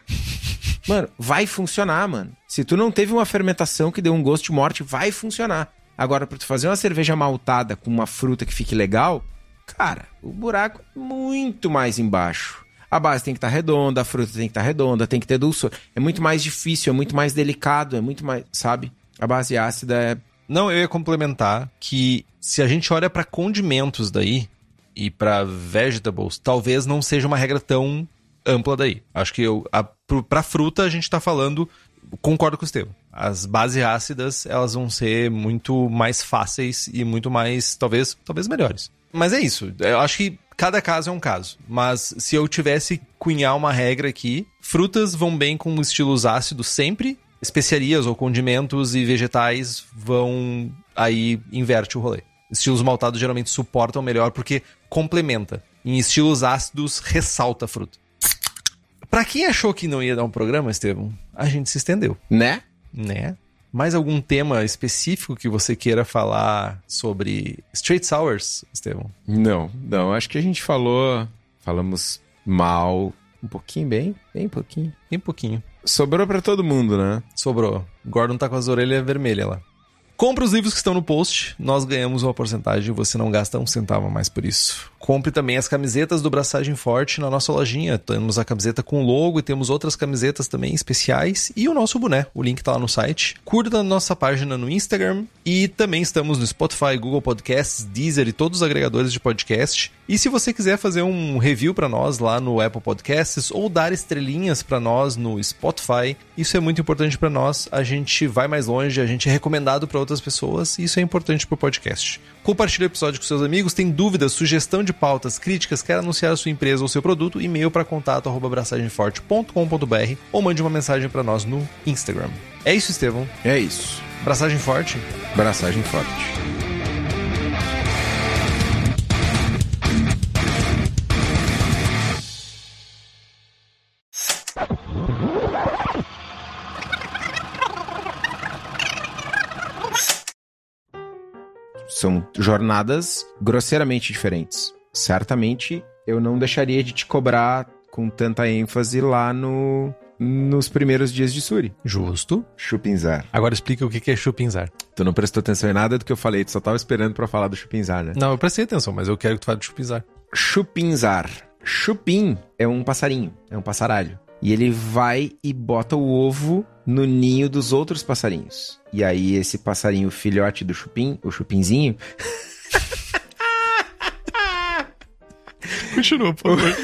Mano, vai funcionar, mano. Se tu não teve uma fermentação que deu um gosto de morte, vai funcionar. Agora, pra tu fazer uma cerveja maltada com uma fruta que fique legal, cara, o buraco é muito mais embaixo. A base tem que estar tá redonda, a fruta tem que estar tá redonda, tem que ter dulçor. É muito mais difícil, é muito mais delicado, é muito mais, sabe? A base ácida é. Não, eu ia complementar que se a gente olha para condimentos daí e para vegetables, talvez não seja uma regra tão ampla daí. Acho que eu, a, pra fruta a gente tá falando, concordo com o Estevam. As bases ácidas, elas vão ser muito mais fáceis e muito mais, talvez, talvez melhores. Mas é isso. Eu acho que cada caso é um caso. Mas se eu tivesse cunhar uma regra aqui, frutas vão bem com estilos ácidos sempre, especiarias ou condimentos e vegetais vão aí inverte o rolê. Estilos maltados geralmente suportam melhor porque complementa. Em estilos ácidos ressalta a fruta. Pra quem achou que não ia dar um programa, Estevam, a gente se estendeu. Né? Né? Mais algum tema específico que você queira falar sobre Straight Sours, Estevam? Não, não. Acho que a gente falou. Falamos mal. Um pouquinho, bem, bem pouquinho. Bem pouquinho. Sobrou para todo mundo, né? Sobrou. Gordon tá com as orelhas vermelhas lá. Compre os livros que estão no post, nós ganhamos uma porcentagem e você não gasta um centavo a mais por isso. Compre também as camisetas do Braçagem Forte na nossa lojinha. Temos a camiseta com logo e temos outras camisetas também especiais e o nosso boné. O link tá lá no site. Curta a nossa página no Instagram e também estamos no Spotify, Google Podcasts, Deezer e todos os agregadores de podcast. E se você quiser fazer um review para nós lá no Apple Podcasts ou dar estrelinhas para nós no Spotify, isso é muito importante para nós. A gente vai mais longe, a gente é recomendado para outras pessoas e isso é importante para o podcast. Compartilhe o episódio com seus amigos. Tem dúvidas, sugestão de pautas, críticas, quer anunciar a sua empresa ou seu produto, e-mail para contato arroba abraçagemforte.com.br ou mande uma mensagem para nós no Instagram. É isso, Estevão. É isso. Abraçagem forte. Braçagem forte. São jornadas grosseiramente diferentes. Certamente eu não deixaria de te cobrar com tanta ênfase lá no nos primeiros dias de Suri. Justo. Chupinzar. Agora explica o que é chupinzar. Tu não prestou atenção em nada do que eu falei, tu só tava esperando pra falar do chupinzar, né? Não, eu prestei atenção, mas eu quero que tu fale de chupinzar. Chupinzar. Chupim é um passarinho, é um passaralho. E ele vai e bota o ovo no ninho dos outros passarinhos. E aí esse passarinho filhote do chupim, o chupinzinho, Continua, por favor.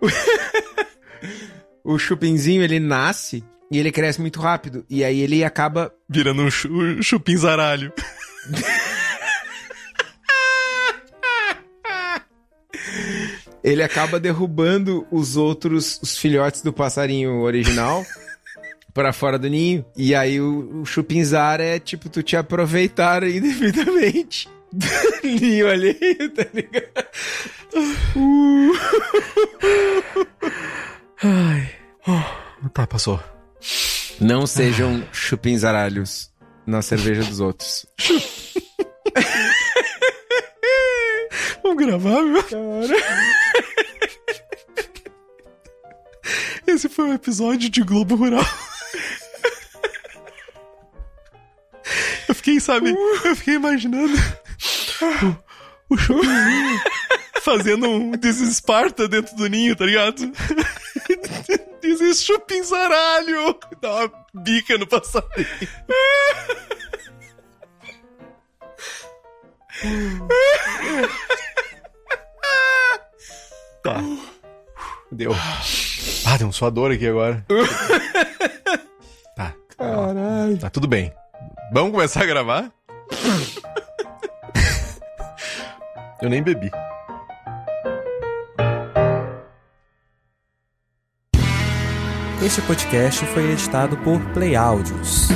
o chupinzinho ele nasce e ele cresce muito rápido. E aí ele acaba Virando um chu chupinzaralho. ele acaba derrubando os outros, os filhotes do passarinho original pra fora do ninho. E aí o, o chupinzar é tipo tu te aproveitar indevidamente do ninho alheio, tá ligado? Ai. Tá, passou. Não sejam chupinzaralhos na cerveja dos outros. Vamos gravar, meu? Cara. Esse foi um episódio de Globo Rural. Eu fiquei, sabe, eu fiquei imaginando o, o fazendo um desesparta dentro do ninho, tá ligado? Diz! Dá uma bica no passarinho. Tá. Deu. Ah, deu um suador aqui agora. Tá. Caralho. Tá tudo bem. Vamos começar a gravar? Eu nem bebi. Este podcast foi editado por Play Áudios.